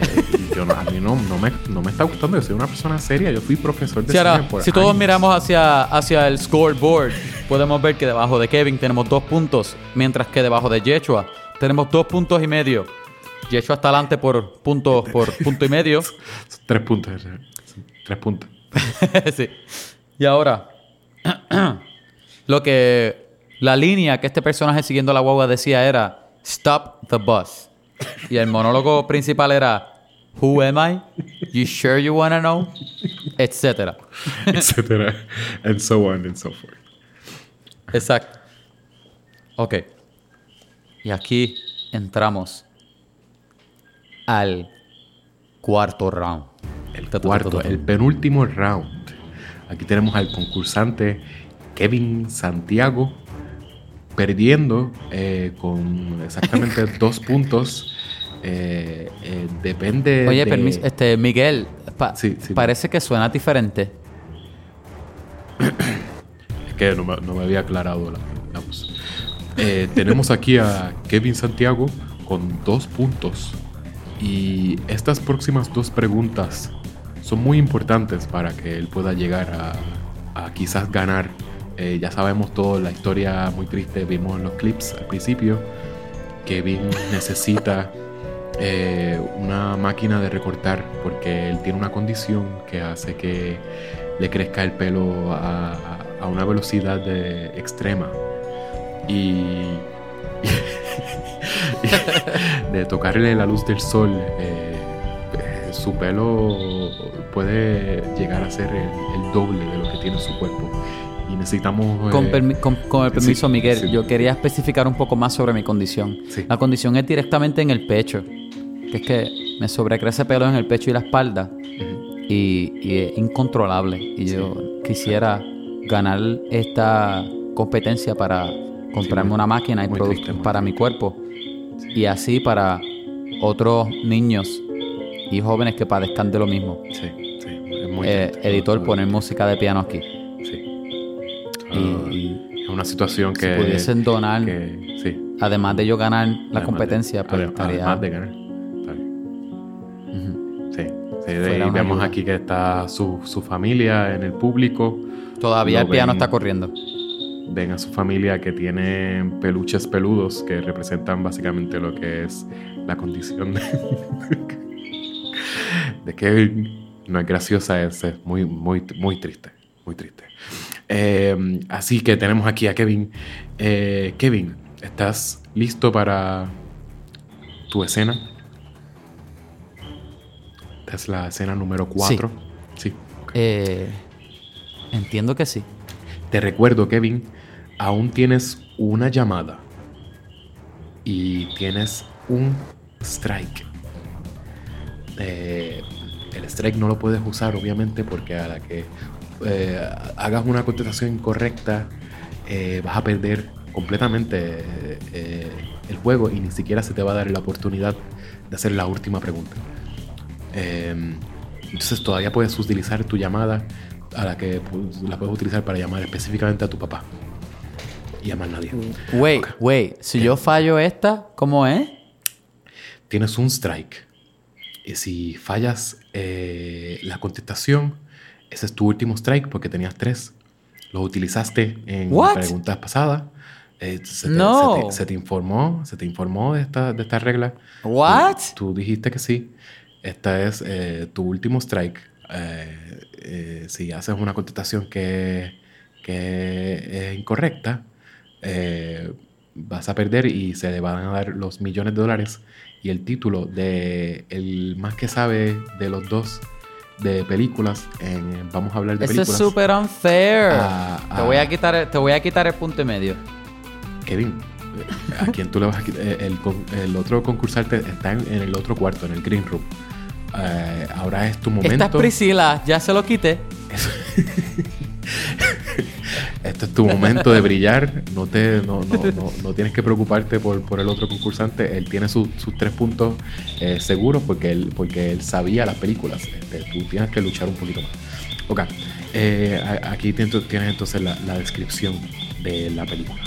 Eh, y yo no- a mí no, no me, no me está gustando. Yo soy una persona seria. Yo fui profesor de Sí, ahora, cine por si todos miramos hacia, hacia el scoreboard, podemos ver que debajo de Kevin tenemos dos puntos, mientras que debajo de Yeshua tenemos dos puntos y medio. Yeshua está adelante por punto, por punto y medio. Tres puntos. son Tres puntos. sí. Y ahora, lo que la línea que este personaje siguiendo la guagua decía era Stop the bus. Y el monólogo principal era Who am I? You sure you wanna know? Etcétera. etcétera. And so on and so forth. Exacto. Ok. Y aquí entramos al cuarto round. El cuarto, el penúltimo round. Aquí tenemos al concursante Kevin Santiago perdiendo eh, con exactamente dos puntos. Eh, eh, depende. Oye, de- permiso, este, Miguel, pa- Sí, sí. parece que suena diferente. Es que no me, no me había aclarado la, la voz. Eh, tenemos aquí a Kevin Santiago con dos puntos. Y estas próximas dos preguntas son muy importantes para que él pueda llegar a, a quizás ganar. Eh, ya sabemos todo, la historia muy triste, vimos en los clips al principio. Kevin necesita eh, una máquina de recortar porque él tiene una condición que hace que le crezca el pelo a, a una velocidad de- extrema. Y, de tocarle la luz del sol, eh, su pelo puede llegar a ser el doble de lo que tiene su cuerpo. Y necesitamos... Con, eh, con- con el sí, permiso, Miguel, sí. yo quería especificar un poco más sobre mi condición. Sí. La condición es directamente en el pecho, que es que me sobrecrece pelo en el pecho y la espalda y, y es incontrolable. Y yo quisiera ganar esta competencia para comprarme una máquina y productos triste, para mi cuerpo y así para otros niños y jóvenes que padezcan de lo mismo. Sí, sí, es muy Eh, editor, poner música de piano aquí. Y, Ah, es una situación si que... pudiesen donar, que- sí. ademade de yo ganar la Además de- competencia, pues estaría... Además de ganar. Sí, de- vemos ayuda. aquí que está su, su familia en el público. Todavía Lo el piano ven- está corriendo. Ven a su familia que tiene peluches peludos que representan básicamente lo que es la condición de, de que no es graciosa, es, es muy, muy, muy triste. Muy triste. Eh, así que tenemos aquí a Kevin. Eh, Kevin, ¿estás listo para tu escena? Esta es la escena número 4. Sí. Eh, entiendo que sí. Te recuerdo, Kevin, aún tienes una llamada y tienes un strike. Eh, el strike no lo puedes usar, obviamente, porque a la que eh, hagas una contestación incorrecta, eh, vas a perder completamente eh, el juego y ni siquiera se te va a dar la oportunidad de hacer la última pregunta. Eh, entonces todavía puedes utilizar tu llamada a la que pues, la puedes utilizar para llamar específicamente a tu papá. Y a más nadie. Wait, wait. Si yo fallo esta, ¿cómo es? Tienes un strike. Y si fallas la contestación, ese es tu último strike porque tenías tres. Los utilizaste en What? preguntas pasadas. Eh, se, te, No. se, te, se te informó, se te informó de esta, de esta regla. What? Tú, tú dijiste que sí. Esta es eh, tu último strike. Eh, si haces una contestación que, que es incorrecta, vas a perder y se le van a dar los millones de dólares y el título de el más que sabe de los dos de películas. En, vamos a hablar de Eso es películas. súper unfair. Ah, te, ah. voy a quitar, el- te voy a quitar el punto y medio. Kevin, ¿a quién tú le vas a quitar? Eh, El, el otro concursante está en, en el otro cuarto, en el green room. Eh, ahora es tu momento. Esta es Priscila, ya se lo quité. Es este es tu momento de brillar. No, te, no, no, no, no tienes que preocuparte por, por, el otro concursante. Él tiene sus tres puntos eh, seguros porque él, porque él sabía las películas. Este, tú tienes que luchar un poquito más. Ok, eh, aquí tienes entonces la, descripción de la película.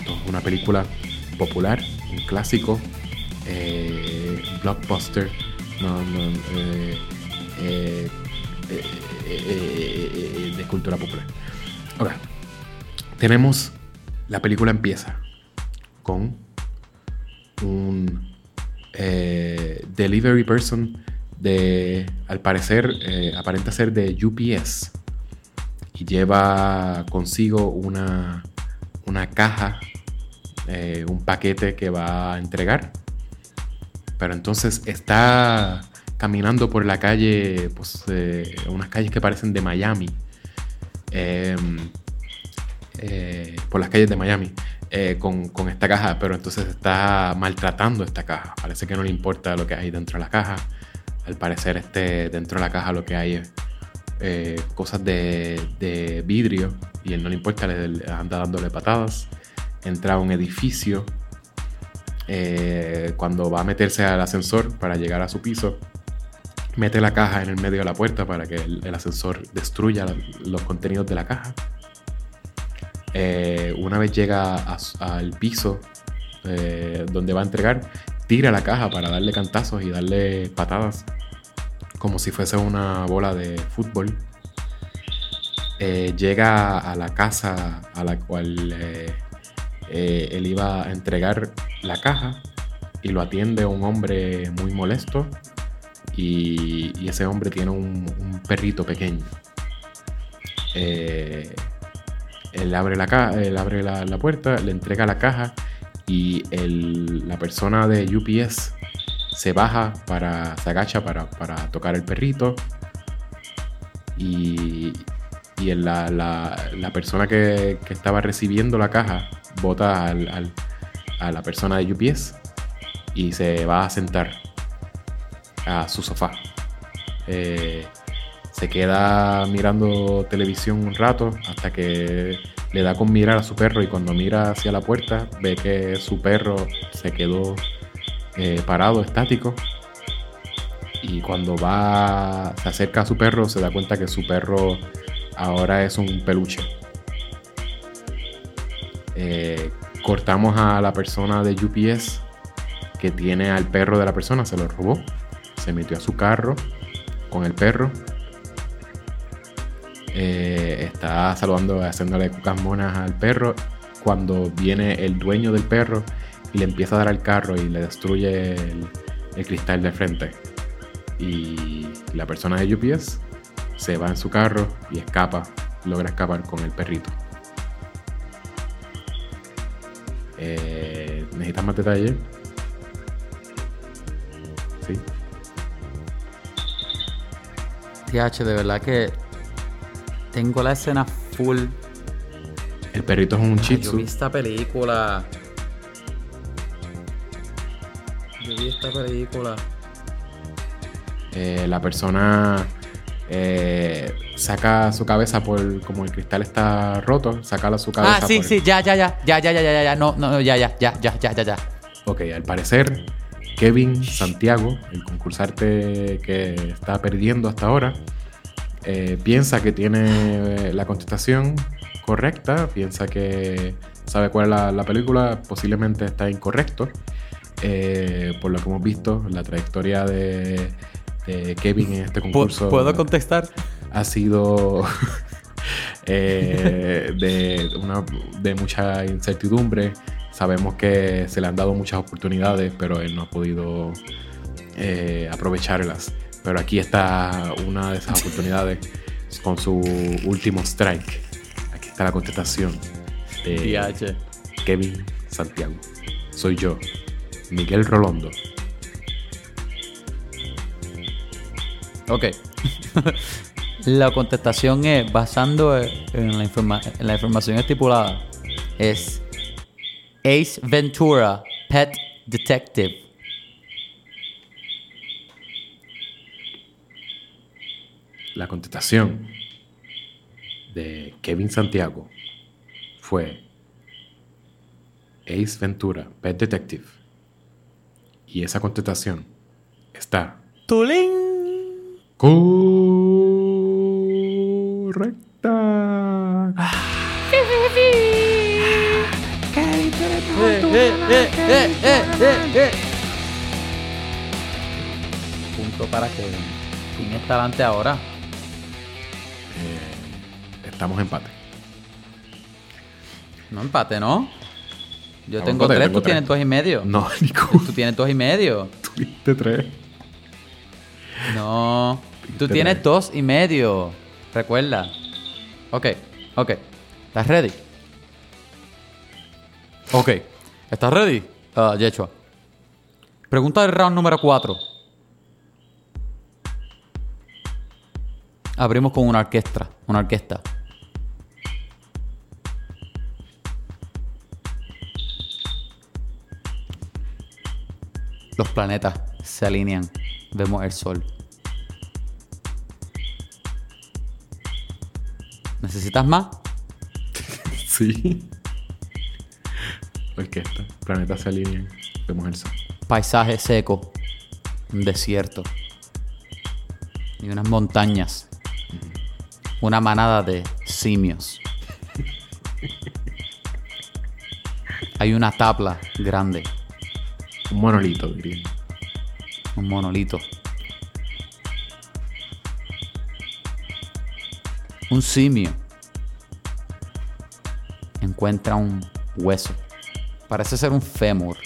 Entonces, una película popular, un clásico, eh, blockbuster, no, no, de cultura popular. Ok tenemos, la película empieza con un eh, delivery person de, al parecer, eh, aparenta ser de UPS y lleva consigo una, una caja, eh, un paquete que va a entregar. Pero entonces está caminando por la calle, pues, unas calles que parecen de Miami. Em, eh, por las calles de Miami eh, con, esta caja, pero entonces está maltratando esta caja. Parece que no le importa lo que hay dentro de la caja. Al parecer este, dentro de la caja lo que hay es eh, cosas de, vidrio y él no le importa, le, anda dándole patadas. Entra a un edificio. cuando va a meterse al ascensor para llegar a su piso, mete la caja en el medio de la puerta para que el ascensor destruya los contenidos de la caja. Eh, una vez llega al piso eh, donde va a entregar, tira la caja para darle cantazos y darle patadas, como si fuese una bola de fútbol. Eh, llega a la casa a la cual él iba a entregar la caja y lo atiende un hombre muy molesto y, ese hombre tiene un, perrito pequeño. Él abre la, él abre la, puerta, le entrega la caja y la persona de UPS se baja para, se agacha para, tocar el perrito y, y la, la, persona que, estaba recibiendo la caja bota a la persona de UPS y se va a sentar a su sofá. Eh, se queda mirando televisión un rato hasta que le da con mirar a su perro y cuando mira hacia la puerta ve que su perro se quedó eh, parado, estático. Y cuando va, se acerca a su perro, se da cuenta que su perro ahora es un peluche. Eh, cortamos a la persona de UPS que tiene al perro de la persona, se lo robó, se metió a su carro con el perro eh, está saludando, haciéndole cucas monas al perro. Cuando viene el dueño del perro y le empieza a dar al carro y le destruye el, cristal de frente. Y la persona de UPS se va en su carro y escapa, logra escapar con el perrito. Eh, ¿Necesitas más detalles? Sí. TH, de verdad que tengo la escena full. El perrito es un Ay, Yo vi esta película. Yo vi esta película. Eh, la persona eh, saca su cabeza por como el cristal está roto, saca su cabeza. Ah, sí, sí, ya, ya, ya, ya, ya, ya, ya, ya, no, no, ya, ya, ya, ya, ya, ya, ya. Ok, al parecer, Kevin Santiago, el concursante que está perdiendo hasta ahora, eh, piensa que tiene eh, la contestación correcta, piensa que sabe cuál es la, película, posiblemente está incorrecto. Eh, por lo que hemos visto, la trayectoria de, Kevin en este concurso. ¿Puedo contestar? Ha sido de, una, de mucha incertidumbre. Sabemos que se le han dado muchas oportunidades, pero él no ha podido aprovecharlas. Pero aquí está una de esas oportunidades con su último strike. Aquí está la contestación de Kevin Santiago. Soy yo, Miguel Rolondo. Ok. la contestación es, basando en la, en la información estipulada, es Ace Ventura, Pet Detective. la contestación de Kevin Santiago fue Ace Ventura, Pet Detective. Y esa contestación está ¡Tulín! correcta. Eh, eh. Punto para que ¿Quién está adelante ahora? Eh, estamos empate. No empate, ¿no? Yo Estamos tengo empate, tres, tengo tú tienes dos y medio. No, Nico, Tú tienes dos y medio. tuviste tres. No. Tú Tienes tienes tres. dos y medio. Recuerda. Ok, ok. ¿Estás ready? Ok. ¿Estás ready? Ah, Yechua. Pregunta del round número 4. Abrimos con una orquesta. Una orquesta. Los planetas se alinean. Vemos el sol. ¿Necesitas más? Sí. Orquesta. Planetas se alinean. Vemos el sol. Paisaje seco. Un desierto. Y unas montañas. Una manada de simios. Hay una tabla grande. Un monolito, diría. Un monolito. Un simio encuentra un hueso. Parece ser un fémur.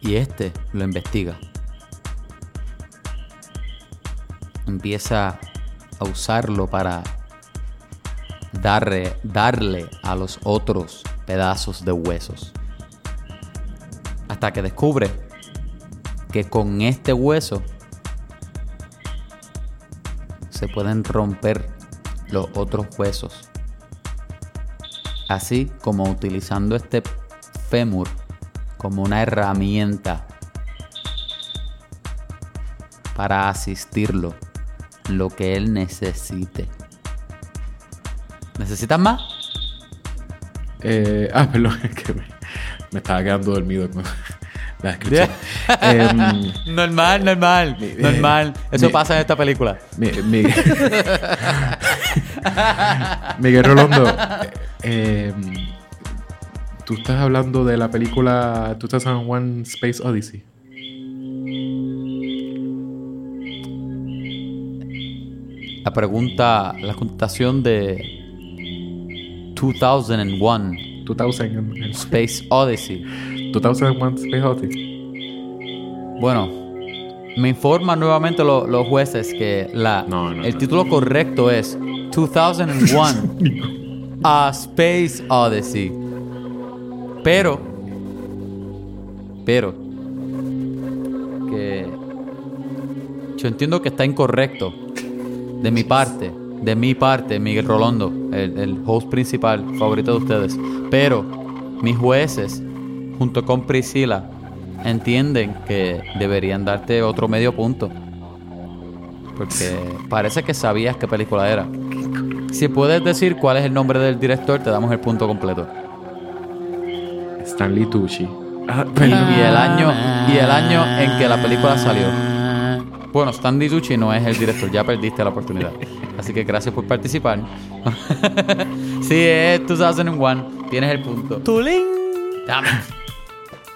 Y este lo investiga. Empieza a usarlo para darle, darle a los otros pedazos de huesos. Hasta que descubre que con este hueso se pueden romper los otros huesos. Así como utilizando este fémur como una herramienta para asistirlo lo que él necesite. ¿Necesitas más? Eh, ah, perdón, es que me, me estaba quedando dormido con la descripción. Em, normal, normal, normal. Eso mi- pasa en esta película. Mi- mi- Miguel Rolondo, eh, em, tú estás hablando de la película 2001 Space Odyssey. La pregunta, la contestación de 2001 2000, Space Odyssey. 2001 Space Odyssey. Bueno, me informan nuevamente lo- los jueces que la, No, no, el no. título correcto es 2001 A Space Odyssey. Pero, pero, que yo entiendo que está incorrecto de mi parte, de mi parte, Miguel Rolondo, el, el host principal, favorito de ustedes. Pero mis jueces, junto con Priscila, entienden que deberían darte otro medio punto. Porque parece que sabías qué película era. Si puedes decir cuál es el nombre del director, te damos el punto completo. Stanley Tucci. Ah, Y, el año y el año en que la película salió. Bueno, Stanley Tucci no es el director, ya perdiste la oportunidad. Así que gracias por participar. sí, es 2001. Tienes el punto. ¡Tulín!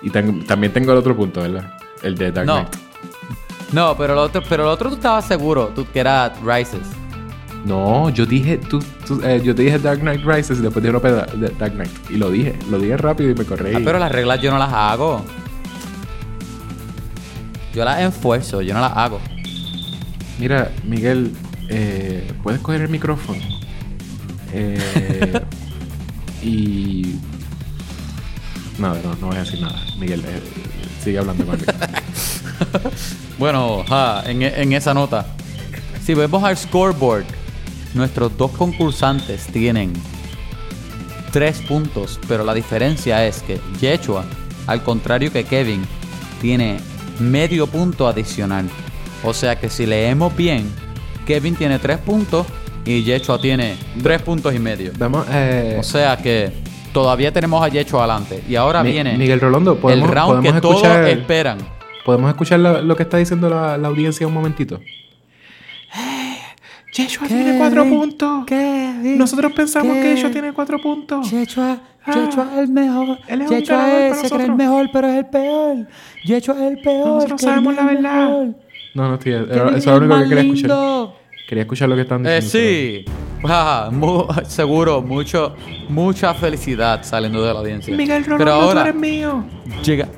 Y ten- también tengo el otro punto, ¿verdad? El de Dark No. Knight. No, pero el otro, pero el otro tú estabas seguro, tú que era Rises. No, yo dije, tú, tú- eh, yo te dije Dark Knight Rises y después dije Europa de Dark Knight. Y lo dije, lo dije rápido y me corrí. Ah, pero las reglas yo no las hago. Yo las enfuerzo, yo no las hago. Mira, Miguel, eh, ¿puedes coger el micrófono? Eh, y... Nada, no, no voy a decir nada. Miguel, eh, sigue hablando conmigo. Bueno, ja, en, en esa nota. Si vemos al scoreboard, nuestros dos concursantes tienen tres puntos, pero la diferencia es que Yechua, al contrario que Kevin, tiene medio punto adicional. O sea que si leemos bien, Kevin tiene tres puntos y Yechua tiene tres puntos y medio. Vamos, eh, O sea que todavía tenemos a Yechua adelante. Y ahora Mi- viene Miguel Rolando, el ¿podemos, round que todos esperan. ¿podemos escuchar lo, lo que está diciendo la, la audiencia un momentito? Yeshua tiene cuatro puntos. Nosotros pensamos que Yeshua tiene cuatro puntos. Yechua, Yechua es el mejor. Él es ganador es- se cree el mejor, pero es el peor. Yechua es el peor. Nosotros sabemos la verdad. No, no, tío. Eso es lo único que quería escuchar. Quería escuchar lo que están Eh, diciendo. sí. Ah, seguro, mucho, mucha felicidad saliendo de la audiencia. Miguel Rolando, Pero ahora, tú eres mío. llega-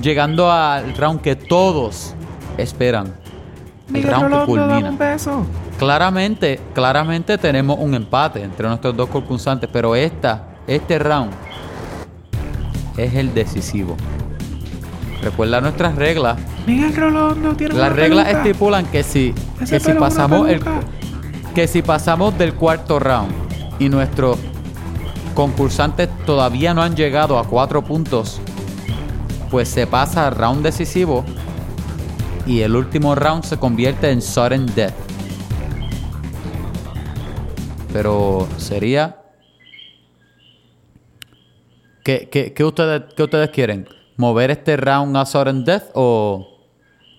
llegando al round que todos esperan. El Miguel round que culmina. un beso. Claramente, claramente tenemos un empate entre nuestros dos concursantes, pero esta, este round es el decisivo. Recuerda nuestras reglas. Miguel Rolando tiene Las una reglas peluca. estipulan que si, que si pasamos el, que si pasamos del cuarto round y nuestros concursantes todavía no han llegado a cuatro puntos, pues se pasa al round decisivo y el último round se convierte en sudden death. Pero sería... ¿Qué, qué, qué ustedes, qué ustedes quieren? ¿Mover este round a sudden death o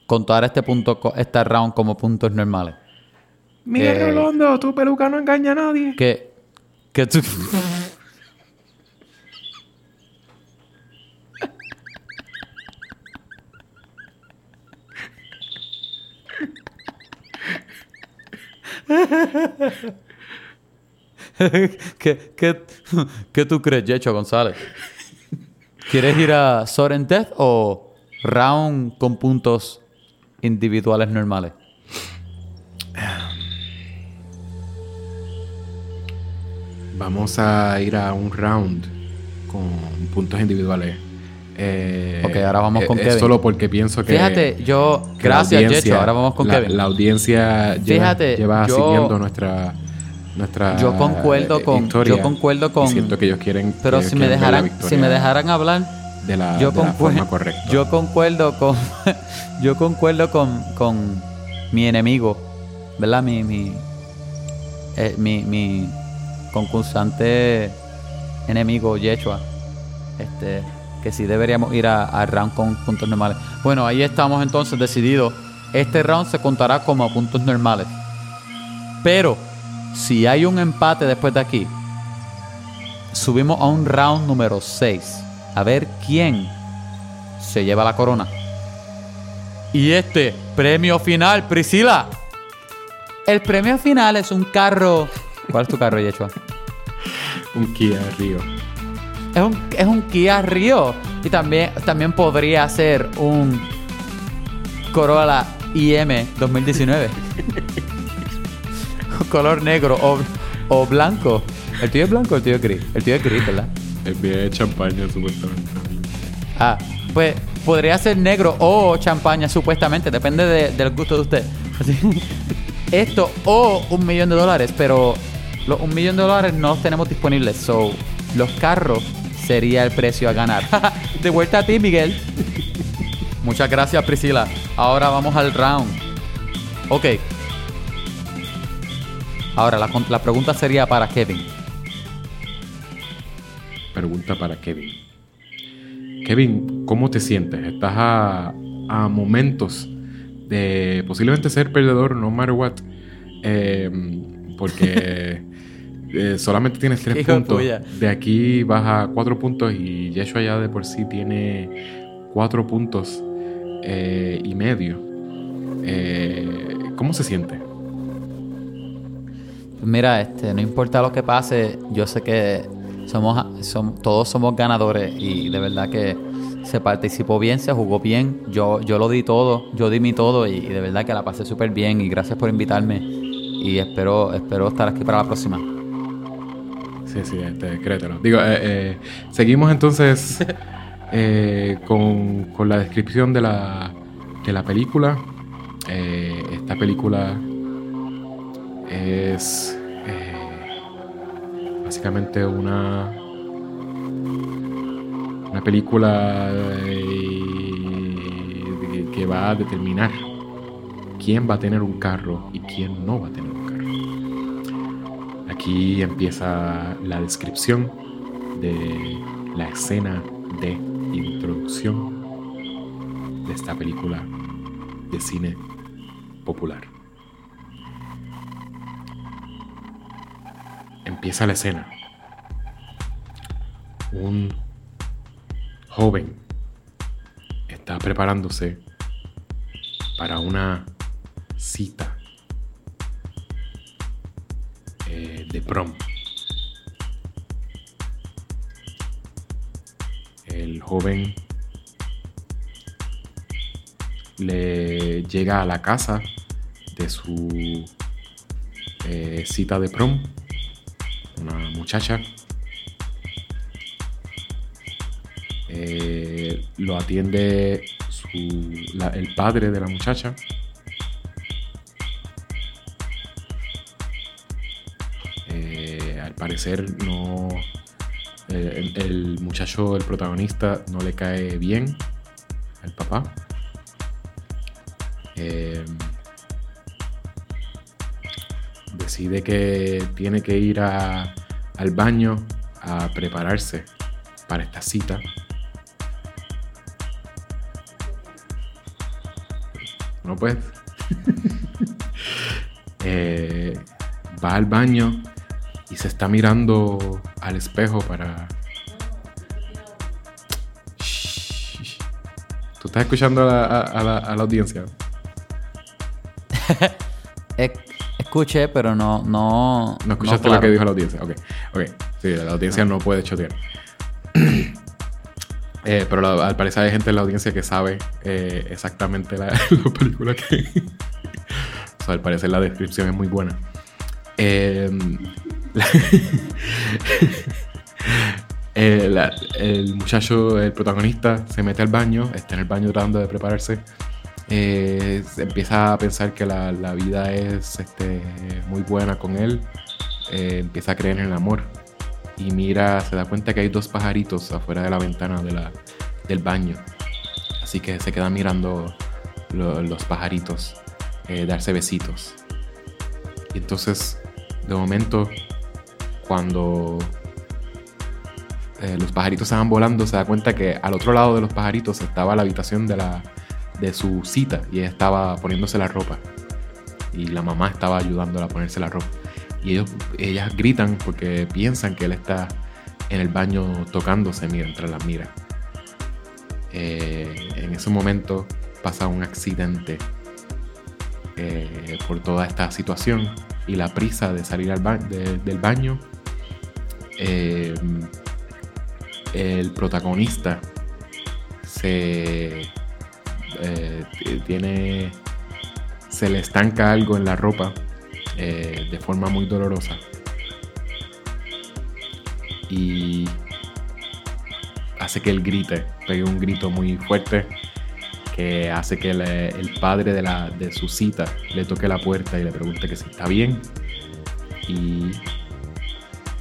contar este punto, este round como puntos normales? Miguel Eh, Rolando, tu peluca no engaña a nadie. que que tú ¿Qué, qué, qué tú crees, Yecho González? ¿Quieres ir a Soren Death o round con puntos individuales normales? Vamos a ir a un round con puntos individuales. Eh, Ok, ahora vamos con es Kevin. solo porque pienso que. Fíjate, yo... que Gracias, Yecho. Ahora vamos con la, Kevin. La audiencia lleva, Fíjate, lleva yo- siguiendo nuestra. nuestra Yo concuerdo eh, con- victoria yo concuerdo con- y siento que ellos quieren. Pero que- si me quieren la dejaran, si me dejaran hablar, de la, yo, de la forma correcta. yo concuerdo con yo concuerdo con, con mi enemigo, ¿verdad? Mi mi, eh, mi mi concursante enemigo Yechua. Este que sí deberíamos ir a, a round con puntos normales. Bueno, ahí estamos entonces decididos. Este round se contará como puntos normales. Pero si hay un empate después de aquí, subimos a un round número 6. A ver quién se lleva la corona. Y este premio final, Priscila. El premio final es un carro. ¿Cuál es tu carro, Yechua? Un Kia Río. Es un, es un Kia Rio. Y también, también podría ser un Corolla IM 2019. Color negro o, o blanco. El tuyo es blanco o el tuyo es gris. El tuyo es gris, ¿verdad? El video de champaña, supuestamente. Ah, pues podría ser negro o champaña, supuestamente. Depende de- del gusto de usted. Así. Esto o un millón de dólares, pero los un millón de dólares no los tenemos disponibles. So, los carros sería el precio a ganar. de vuelta a ti, Miguel. Muchas gracias, Priscila. Ahora vamos al round. Ok. Ahora, la, pregunta sería para Kevin. Pregunta para Kevin. Kevin, ¿cómo te sientes? Estás a, a momentos de posiblemente ser perdedor, no matter what. Eh, porque eh, solamente tienes tres puntos. De aquí vas a cuatro puntos y Yeshua ya de por sí tiene cuatro puntos eh, y medio. Eh, ¿Cómo se siente? Mira, este, no importa lo que pase, yo sé que somos, som- todos somos ganadores y de verdad que se participó bien, se jugó bien, yo, yo lo di todo, yo di mi todo y, y de verdad que la pasé súper bien y gracias por invitarme y espero, espero estar aquí para la próxima. Sí, sí, este, créetelo. Digo, eh, eh, seguimos entonces eh, con, con la descripción de la, de la película. Esta película es básicamente una una película que va a determinar quién va a tener un carro y quién no va a tener un carro. Aquí empieza la descripción de la escena de introducción de esta película de cine popular. Empieza la escena. Un joven está preparándose para una cita de prom. El joven le llega a la casa de su eh, cita de prom, una muchacha. Eh, lo atiende el padre de la muchacha. Parecer no... el muchacho, el protagonista, no le cae bien al papá. Em, decide que tiene que ir al baño a prepararse para esta cita. No puedes. Eh, va al baño y se está mirando al espejo para ¿Tú estás escuchando a la audiencia? Escuché, pero no. No, no escuchaste lo que dijo la audiencia. Ok, ok. Sí, la audiencia no puede chotear. Eh, pero al parecer hay gente en la audiencia que sabe eh, exactamente la, película que. o sea, al parecer la descripción es muy buena. Eh, el muchacho, el protagonista, se mete al baño, está en el baño tratando de prepararse eh, empieza a pensar que la, vida es este, muy buena con él, eh, empieza a creer en el amor y mira, se da cuenta que hay dos pajaritos afuera de la ventana del baño. Así que se queda mirando los pajaritos, eh, darse besitos. Y entonces, de momento, cuando los pajaritos van volando, se da cuenta que al otro lado de los pajaritos estaba la habitación de la, de su cita y ella estaba poniéndose la ropa y la mamá estaba ayudándola a ponerse la ropa y ellos, ellas gritan porque piensan que él está en el baño tocándose mientras la mira. Eh, en ese momento pasa un accidente eh, por toda esta situación y la prisa de salir del baño. Eh, el protagonista se eh, tiene, se le estanca algo en la ropa eh, de forma muy dolorosa. Y hace que él grite, pegue un grito muy fuerte que hace que el padre de, la, de su cita le toque la puerta y le pregunte que si está bien. Y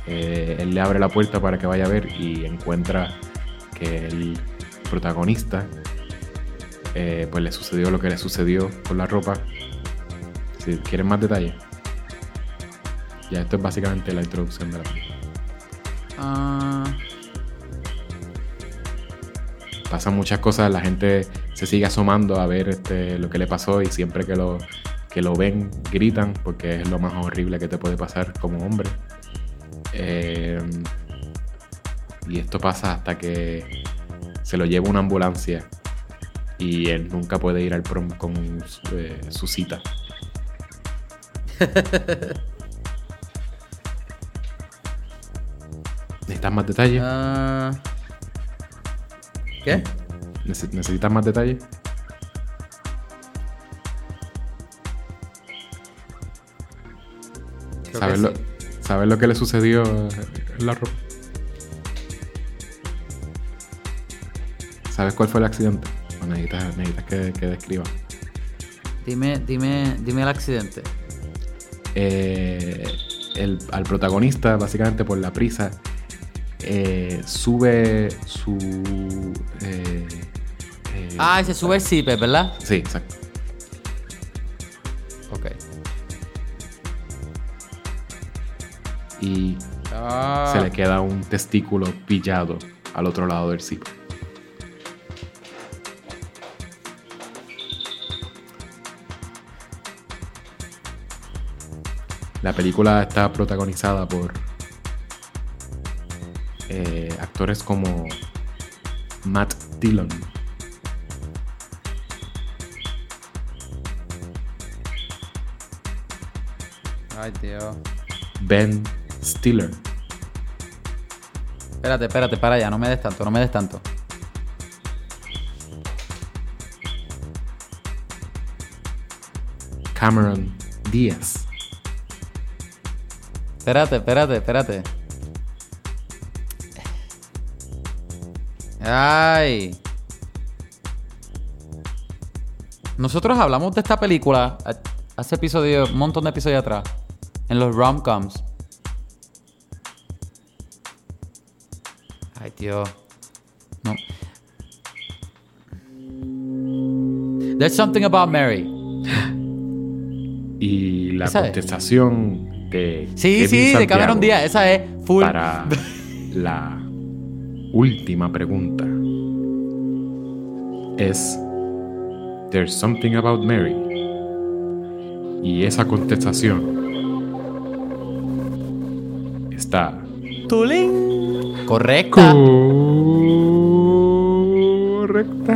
eh, él le abre la puerta para que vaya a ver y encuentra que el protagonista eh, pues le sucedió lo que le sucedió con la ropa. Si quieren más detalles. Ya esto es básicamente la introducción de la película. Ah. Pasan muchas cosas, la gente se sigue asomando a ver este, lo que le pasó y siempre que lo, que lo ven gritan porque es lo más horrible que te puede pasar como hombre. Eh, y esto pasa hasta que se lo lleva una ambulancia y él nunca puede ir al prom con eh, su cita. ¿Necesitas más detalles? Ah. ¿Qué? ¿Necesitas más detalles? ¿Sabes, lo, ¿Sabes lo que le sucedió en la ropa? ¿Sabes cuál fue el accidente? necesitas, que, que, describa. Dime, dime, dime el accidente. Eh, el, al protagonista, básicamente por la prisa, eh, sube su. Eh, ah, se sube el zipper, ¿verdad? Sí, exacto. Y Ah. se le queda un testículo pillado al otro lado del zip. La película está protagonizada por eh, actores como Matt Dillon, Ay, Dios. Ben Stiller, Espérate, espérate, para allá. No me des tanto, no me des tanto. Cameron Diaz, Espérate, espérate, espérate. Ay. Nosotros hablamos de esta película hace episodios, un montón de episodios atrás. En los rom-coms. No. There's something about Mary. y la contestación de Sí, Kevin sí, de Cameron Díaz. Esa es full. para la última pregunta es There's something about Mary y esa contestación está Tulín. Correcta. correcta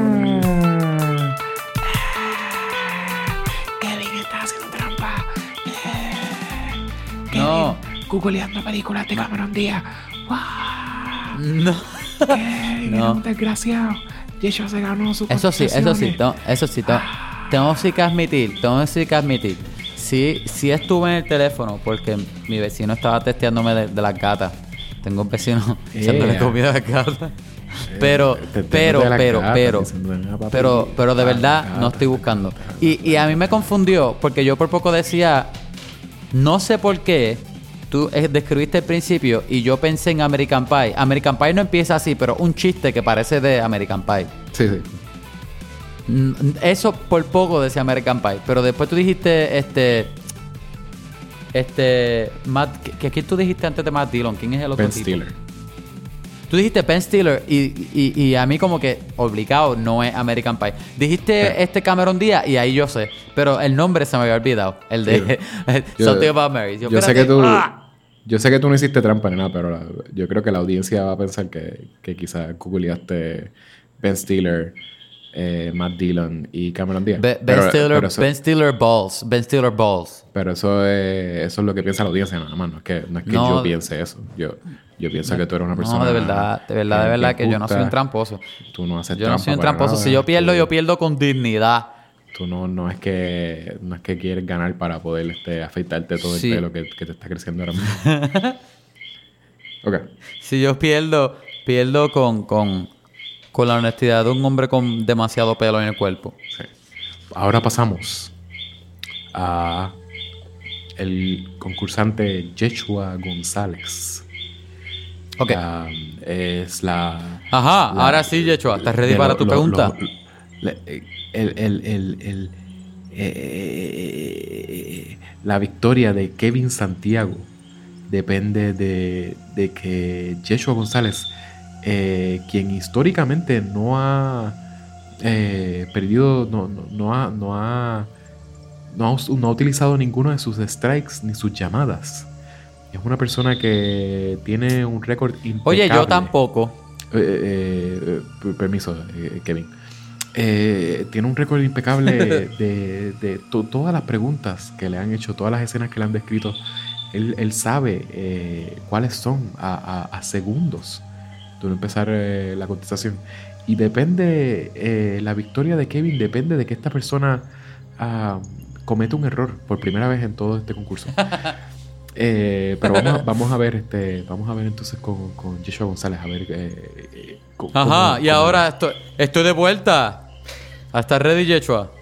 Kevin está haciendo trampa. No. Googleando películas de Cameron Díaz. ¡Wow! No. Kevin, No. un desgraciado. Yeshua se ganó su Eso sí, eso sí, to- eso sí, to- tengo sí que admitir, tengo sí que admitir. Sí, sí estuve en el teléfono porque mi vecino estaba testeándome de, de las gatas. Tengo un vecino echándole Yeah. comida a las gatas. Pero, pero, pero, gata pero, diciendo, "Venga, papi, pero, pero de ah, verdad gata". no estoy buscando. Y, y a mí me confundió porque yo por poco decía, no sé por qué, tú eh, describiste el principio y yo pensé en American Pie. American Pie no empieza así, pero un chiste que parece de American Pie. sí, sí. Eso por poco decía American Pie. Pero después tú dijiste, este. Este. Matt. ¿qué- ¿qué- ¿Quién tú dijiste antes de Matt Dillon? ¿Quién es el otro Ben? Stiller Tú dijiste Ben Stiller y, y, y a mí como que obligado no es American Pie. Dijiste Sí. este Cameron Díaz y ahí yo sé. Pero el nombre se me había olvidado. El de Yo- Something About Mary. Yo, sé espérate, que tú. ¡ah! Yo sé que tú no hiciste trampa ni nada, pero la- yo creo que la audiencia va a pensar que, que quizás googleaste Ben Stiller, eh, Matt Dillon y Cameron Díaz. Ben, Ben Pero- Stiller, pero eso, Ben Stiller Balls. Ben Stiller Balls. pero eso es, eso es lo que piensa la audiencia nada más. No es que, no es que No. yo piense eso. Yo, yo pienso que tú eres una persona. No, de verdad, de verdad, de verdad que yo no soy un tramposo. Tú no haces Yo no soy un tramposo. nada. Si yo pierdo, Tú- yo pierdo con dignidad. Tú no, no es que no es que quieres ganar para poder este, afeitarte todo Sí. el pelo que, que te está creciendo ahora mismo. ok. Si yo pierdo, pierdo con, con, con la honestidad de un hombre con demasiado pelo en el cuerpo. Sí. Ahora pasamos a el concursante Yeshua González. Ok. Ah, es la. Ajá, la- ahora sí, Yechua, ¿estás ready para lo- tu lo- pregunta? lo- el, el- el- el- eh, la victoria de Kevin Santiago depende de, de que Yeshua González, eh, quien históricamente no ha eh, perdido, no, no, no ha, no, ha, no, ha, no ha utilizado ninguno de sus strikes ni sus llamadas. Es una persona que tiene un récord impecable. Oye, yo tampoco. Eh, eh, eh, per- permiso, eh, Kevin. Eh, tiene un récord impecable de, de to- todas las preguntas que le han hecho, todas las escenas que le han descrito. Él, él sabe eh, cuáles son a, a- a segundos de no empezar eh, la contestación. Y depende, eh, la victoria de Kevin depende de que esta persona ah, cometa un error por primera vez en todo este concurso. Eh, pero vamos a, vamos a ver, este, vamos a ver entonces con, con Joshua González, a ver Ajá, y ahora estoy, estoy de vuelta. ¿Estás ready, Yechua?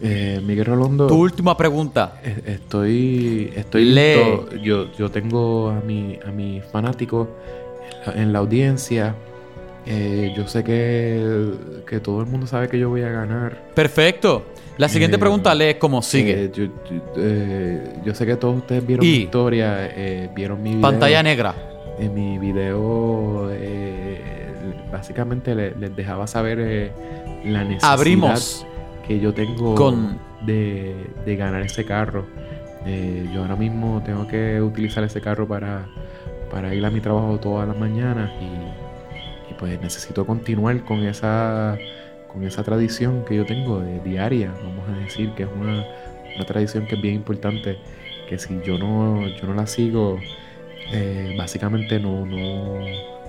Eh, Miguel Rolondo, Tu última pregunta. estoy, estoy Lee. listo. Yo, yo tengo a mi, a mis fanáticos en la, en la audiencia Eh, yo sé que, que todo el mundo sabe que yo voy a ganar. Perfecto. La siguiente Eh, pregunta lee cómo sigue. Eh, yo, yo- eh, yo sé que todos ustedes vieron Y- mi historia, vieron mi video. Pantalla negra. En mi video, básicamente le- les dejaba saber la necesidad Abrimos que yo tengo con- de, de ganar ese carro. Yo ahora mismo tengo que utilizar ese carro para, para ir a mi trabajo todas las mañanas y, pues necesito continuar con esa, con esa tradición que yo tengo de diaria, vamos a decir que es una, una tradición que es bien importante, que si yo no, yo no la sigo, eh, básicamente no, no,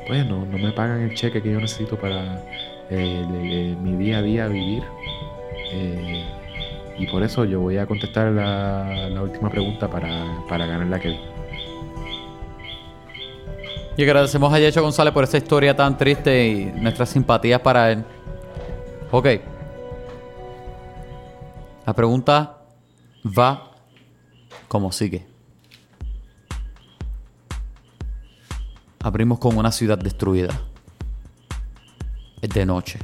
pues no, no me pagan el cheque que yo necesito para eh, mi día a día vivir. Eh, y por eso yo voy a contestar la, última pregunta para, para ganar la que Y agradecemos a Yecho González por esta historia tan triste y nuestras simpatías para él. Ok. La pregunta va como sigue. Abrimos con una ciudad destruida. Es de noche.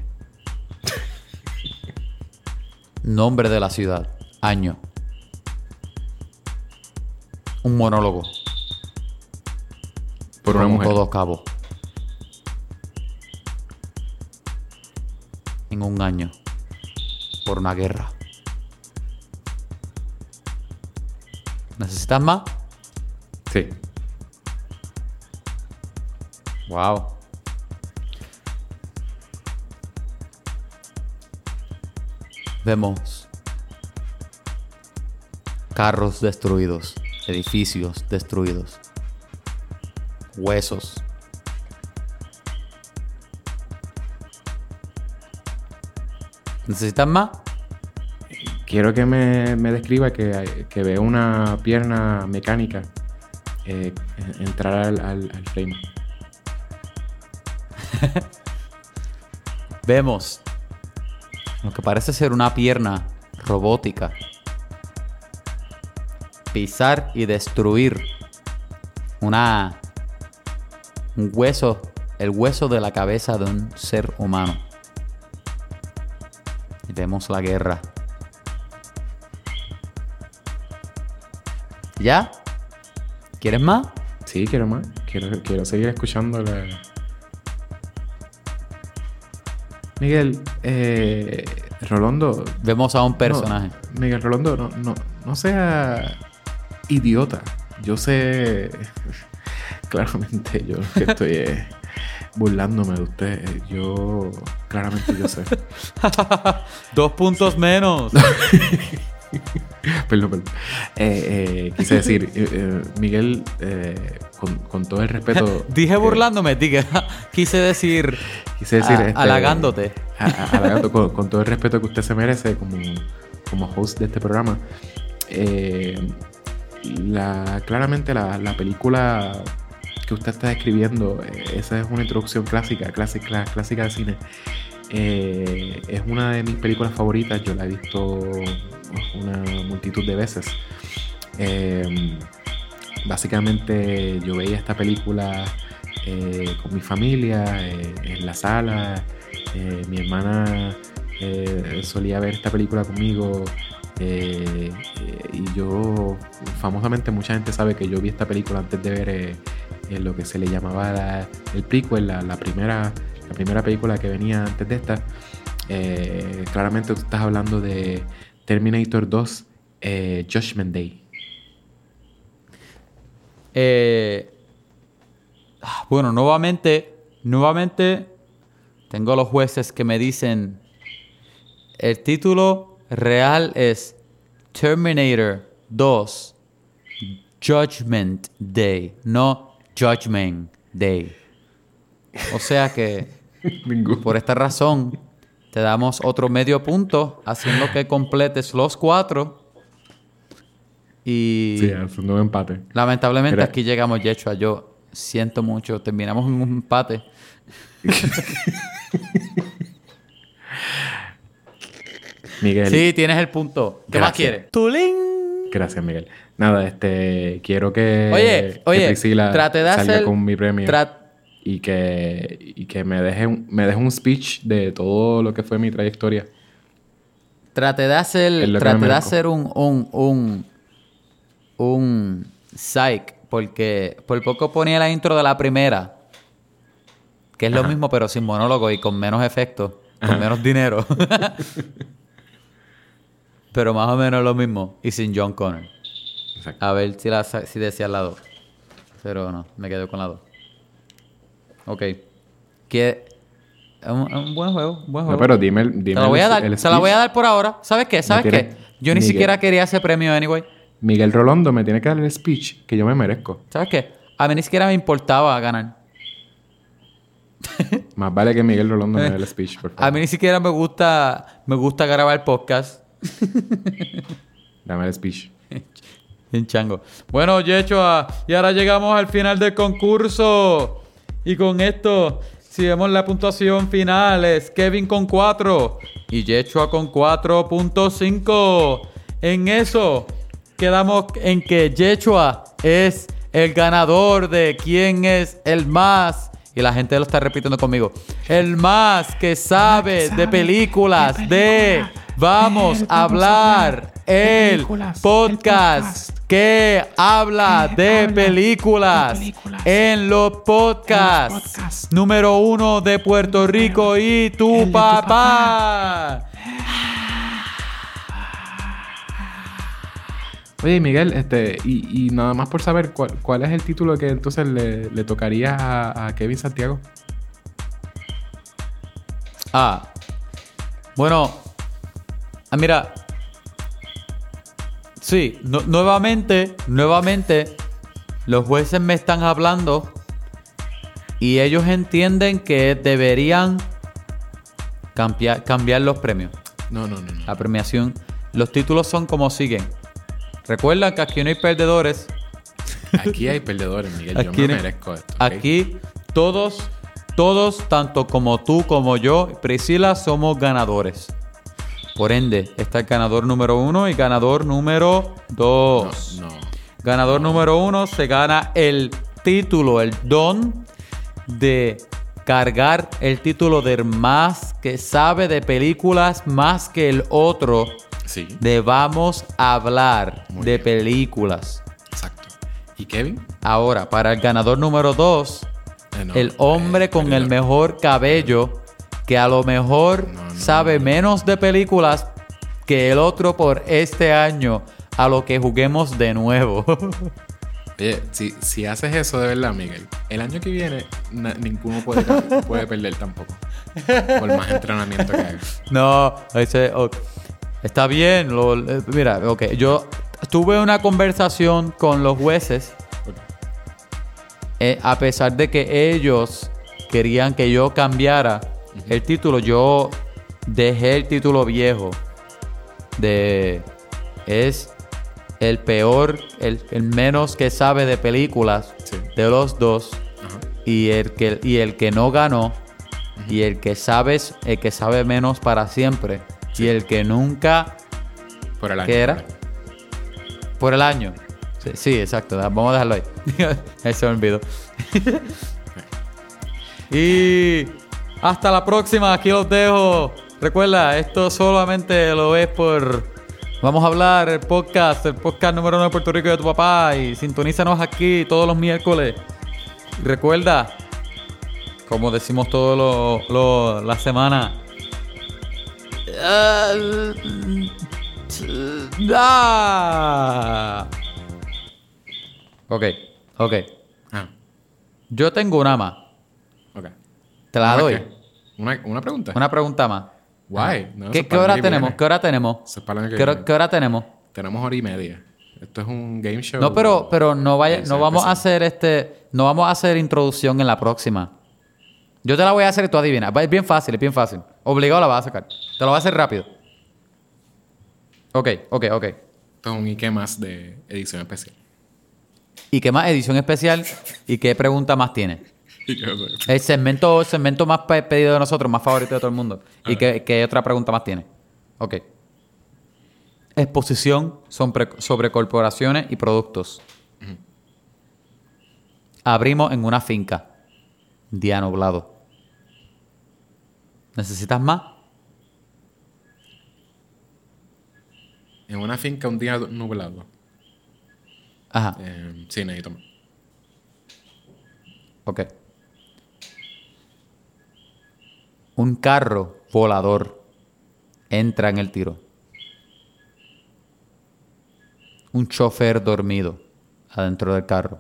Nombre de la ciudad. Año. Un monólogo. Por una mujer. todo cabo. En un año. Por una guerra. ¿Necesitas más? Sí. Wow. Vemos carros destruidos, edificios destruidos, huesos. ¿Necesitas más? Quiero que me, me describa que, que veo una pierna mecánica eh, entrar al, al, al frame. Vemos lo que parece ser una pierna robótica. Pisar y destruir una un hueso, el hueso de la cabeza de un ser humano. Y vemos la guerra. ¿Ya? ¿Quieres más? Sí, quiero más. Quiero, quiero seguir escuchando la... Miguel, eh, Rolondo, Vemos a un personaje. No, Miguel Rolando, no, no, no sea idiota. Yo sé, claramente, yo lo que estoy es burlándome de usted. Yo, claramente, yo sé. Dos puntos menos. perdón, perdón. Eh, eh, quise decir, eh, eh, Miguel, eh, con, con todo el respeto. Dije burlándome, dije, quise decir, Quise decir, a- este, halagándote. a- a- halagando, con, con todo el respeto que usted se merece como, como host de este programa. eh, la, claramente la, la película que usted está describiendo, eh, esa es una introducción clásica, clásica, clásica de cine. Eh, es una de mis películas favoritas, yo la he visto una multitud de veces. Eh, básicamente yo veía esta película con mi familia en la sala. Mi hermana solía ver esta película conmigo. y yo, famosamente, mucha gente sabe que yo vi esta película antes de ver eh, lo que se le llamaba la- el prequel, la, la primera, la primera película que venía antes de esta. Eh, claramente estás hablando de Terminator 2, eh, Judgment Day. Eh, ah, bueno, nuevamente, nuevamente tengo los jueces que me dicen el título real es Terminator 2 Judgment Day, no Judgment Day. O sea que por esta razón te damos otro medio punto haciendo que completes los cuatro y Sí, haciendo un empate. Lamentablemente aquí llegamos, Yechua. Yo siento mucho. Terminamos en un empate. Miguel. Sí, tienes el punto. ¿Qué más Gracias. quieres? ¡Tulín! Gracias, Miguel. Nada, este, quiero que, Oye, que oye, Priscila traté de salga hacer... con mi premio. y que, y que me, deje un, me deje un speech de todo lo que fue mi trayectoria. Traté de hacer, me de hacer un, un, un, un psych, porque por poco ponía la intro de la primera, que es lo mismo pero sin monólogo y con menos efectos, con menos dinero. pero más o menos lo mismo y sin John Connor. Exacto. A ver si, la, si decía la 2. Pero no, me quedo con la 2. Ok. Que... Es un, buen juego, un buen No, juego. pero dime, el- dime voy a dar, el se la voy a dar por ahora. ¿Sabes qué? ¿Sabes qué? Yo ni Miguel. siquiera quería ese premio anyway. Miguel Rolondo me tiene que dar el speech que yo me merezco. ¿Sabes qué? A mí ni siquiera me importaba ganar. Más vale que Miguel Rolondo me dé el speech, por A favor. mí ni siquiera me gusta me gusta grabar podcast. Dame el speech. Bien chango. Bueno, Yechua, y ahora llegamos al final del concurso. Y con esto, si vemos la puntuación final, es Kevin con 4 y Yechua con 4.5. En eso, quedamos en que Yechua es el ganador de quién es el más. Y la gente lo está repitiendo conmigo. El más que sabe sabe de películas, de. Vamos a hablar, el podcast que habla Que de habla películas, de películas. en los podcasts. En los podcasts. Número uno de Puerto Rico y tu El de tu papá. Oye, Miguel, este, y, y nada más por saber cuál, cuál es el título que entonces le, le tocaría a, a Kevin Santiago. Ah. Bueno. Ah, mira. Sí, nu- nuevamente, nuevamente, los jueces me están hablando y ellos entienden que deberían cambiar, cambiar los premios. No, no, no. no. La premiación. Los títulos son como siguen. Recuerda que aquí no hay perdedores. Aquí hay perdedores, Miguel. Yo me no- merezco esto. Aquí todos, todos, tanto como tú como yo, Priscila, somos ganadores. Por ende, está el ganador número uno y ganador número dos. No, no. Ganador número uno se gana el título, el don de cargar el título del más que sabe de películas más que el otro Sí, de vamos a hablar Muy de bien. películas. exacto. ¿Y Kevin? Ahora, para el ganador número dos, Eh, no, el hombre eh, con el mejor cabello, que a lo mejor No, no, sabe menos de películas que el otro por este año, a lo que juguemos de nuevo. Oye, si, si haces eso de verdad, Miguel, el año que viene na- ninguno puede, puede perder tampoco. Por más entrenamiento que haga. no, ese, ok. está bien. lo- eh, mira, ok, yo tuve una conversación con los jueces. Eh, a pesar de que ellos querían que yo cambiara el título, yo dejé el título viejo de es el peor, el, el menos que sabe de películas Sí. de los dos Ajá. y el que y el que no ganó y el que sabes el que sabe menos para siempre y el que nunca Por el año. ¿Qué era? por el año. Sí, sí, exacto. Vamos a dejarlo ahí. Ahí se me olvidó. y hasta la próxima. Aquí los dejo. Recuerda, esto solamente lo ves por. Vamos a hablar el podcast, el podcast número uno de Puerto Rico de tu papá. Y sintonízanos aquí todos los miércoles. Y recuerda, como decimos todas las semanas. Ah. Ok, ok. Ah, Yo tengo una más. Te la ¿Una doy. qué? ¿Una, una pregunta? Una pregunta más. Guay. No, ¿Qué, qué hora tenemos? viene. ¿Qué hora tenemos? ¿Qué hora, qué tenemos? Tenemos hora y media. Esto es un game show. No, pero, pero no vaya, Eso, no vamos a hacer este, no vamos a hacer introducción en la próxima. Yo te la voy a hacer y tú adivinas. Es bien fácil, es bien fácil. Obligado la vas a sacar. Te lo voy a hacer rápido. Ok, ok, ok. Esto es un Ike más de edición especial. ¿Y qué más edición especial? ¿Y qué pregunta más tiene? El segmento, el segmento más pe- pedido de nosotros, más favorito de todo el mundo. ¿Y qué, qué otra pregunta más tiene? Ok. Exposición sobre, sobre corporaciones y productos. Abrimos en una finca. Día nublado. ¿Necesitas más? En una finca un día nublado. Ajá. Eh, sí, necesito más. Ok. Un carro volador entra en el tiro. Un chofer dormido adentro del carro.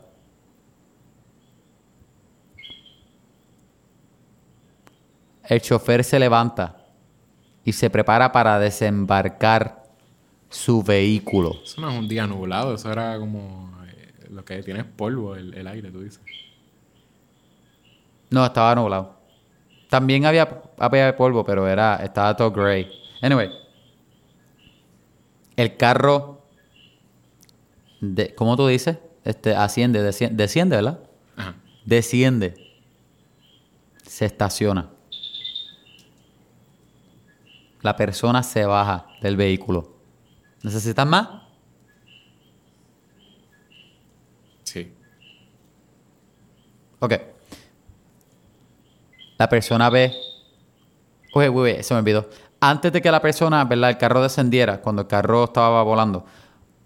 El chofer se levanta y se prepara para desembarcar su vehículo. Eso no es un día nublado, eso era como eh, lo que tiene es polvo, el, el aire, tú dices. No, estaba nublado. También había, había polvo, pero era, estaba todo gray. Anyway. El carro. De, ¿Cómo tú dices? Este, asciende, desciende, desciende, ¿verdad? Ajá. Desciende. Se estaciona. La persona se baja del vehículo. ¿Necesitas más? Sí. Ok. La persona ve. Oye, uy, uy, se me olvidó. Antes de que la persona, ¿verdad? El carro descendiera, cuando el carro estaba volando,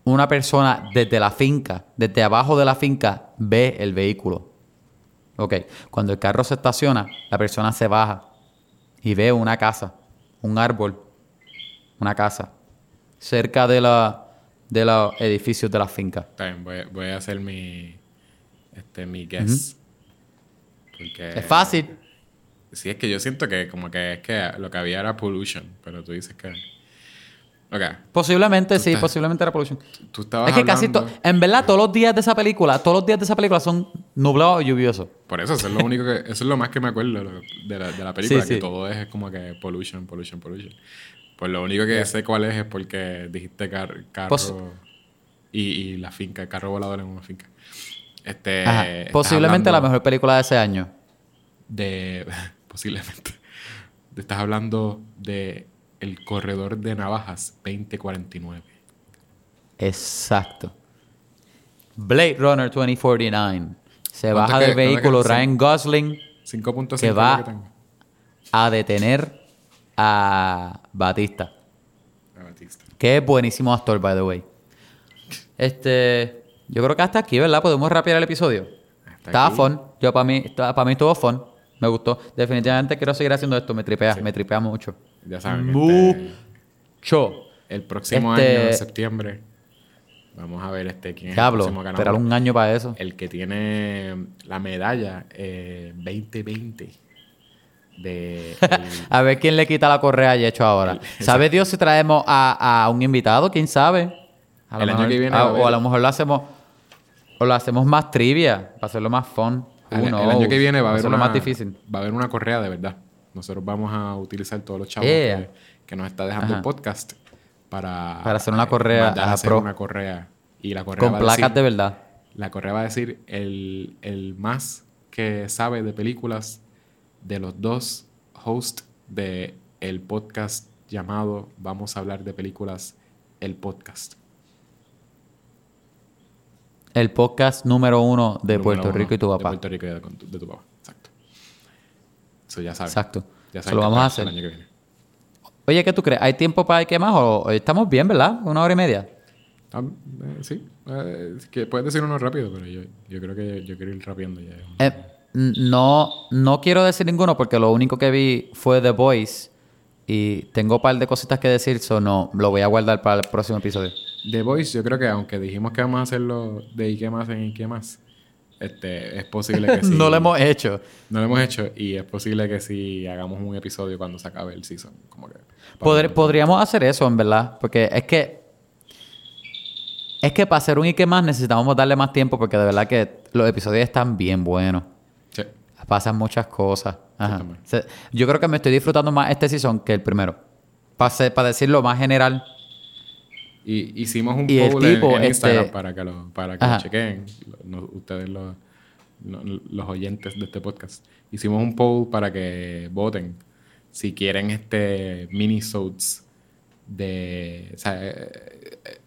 una persona desde la finca, desde abajo de la finca, ve el vehículo. Ok. Cuando el carro se estaciona, la persona se baja y ve una casa, un árbol, una casa, cerca de, la, de los edificios de la finca. Voy, voy a hacer mi, este, mi guess. Porque... Es fácil. Sí, es que yo siento que como que es que lo que había era pollution, pero tú dices que... Ok, Posiblemente, Tú sí, estás- posiblemente era pollution. tú estabas Es que casi hablando- to- en verdad todos los días de esa película, todos los días de esa película son nublados o lluviosos. Por eso, eso es lo único que... Eso es lo más que me acuerdo de la, de la película, Sí, que sí. todo es como que pollution, pollution, pollution. Pues lo único que sé cuál es es porque dijiste car- carro Pos- y, y la finca, el carro volador en una finca. Este, Posiblemente la mejor película de ese año. De... posiblemente. Estás hablando de El Corredor de Navajas 2049. Exacto. Blade Runner 2049. Se ¿Cuánto baja del vehículo. Ryan Gosling 5.5 Que va- que a detener a Batista. Ah, Batista. Que es buenísimo actor, by the way. Este, yo creo que hasta aquí, ¿verdad? Podemos rapear el episodio. Estaba fun. Yo para mí, para mí estuvo fun. Me gustó. Definitivamente quiero seguir haciendo esto. Me tripea, me tripea mucho. Ya saben, este, Mucho. el próximo Este- año, en septiembre, vamos a ver este quién es Diablo. el próximo. Esperar un año para eso. El que tiene la medalla eh, 2020 de el- A ver quién le quita la correa a Yecho ahora. ¿Sabe Dios si traemos a, a un invitado? ¿Quién sabe? A El año mejor- que viene a o a lo mejor lo hacemos o lo hacemos más trivia para hacerlo más fun. El, año que viene va a haber una, más difícil. va a haber una correa de verdad. Nosotros vamos a utilizar todos los chavos Yeah. que, que nos está dejando el podcast para, Para hacer una correa mandar a a hacer pro. una correa y la correa Con va a placas decir- de verdad. La correa va a decir el, el más que sabe de películas de los dos hosts de el podcast llamado Vamos a hablar de películas, el podcast. El podcast número uno de Número Puerto uno Rico y tu De papá. Puerto Rico y de, de tu papá. Exacto. Eso ya sabes. Exacto. Ya Eso saben lo vamos a hacer. El año que viene. Oye, ¿qué tú crees? ¿Hay tiempo para que más o estamos bien, verdad? Una hora y media. Ah, eh, sí. Eh, es que puedes decir uno rápido, pero yo, yo creo que yo quiero ir rapiendo ya. Eh, no, no quiero decir ninguno porque lo único que vi fue The Voice y tengo un par de cositas que decir, so no, lo voy a guardar para el próximo episodio. The Voice, yo creo que aunque dijimos que vamos a hacerlo de y qué más en y qué más, este, es posible que sí. no lo hemos hecho. No lo hemos hecho y es posible que sí hagamos un episodio cuando se acabe el season. Como que, Podr- podríamos hacer eso, en verdad, porque es que es que para hacer un y más necesitamos darle más tiempo porque de verdad que los episodios están bien buenos. Sí. Pasan muchas cosas. Ajá. Yo creo que me estoy disfrutando más este season que el primero. Para, decirlo más general. Y hicimos un Y poll en- tipo, en, Instagram este- para que lo, para que lo chequen, no- ustedes los, no- los oyentes de este podcast. Hicimos un poll para que voten si quieren este mini-sodes de... O sea, eh, eh,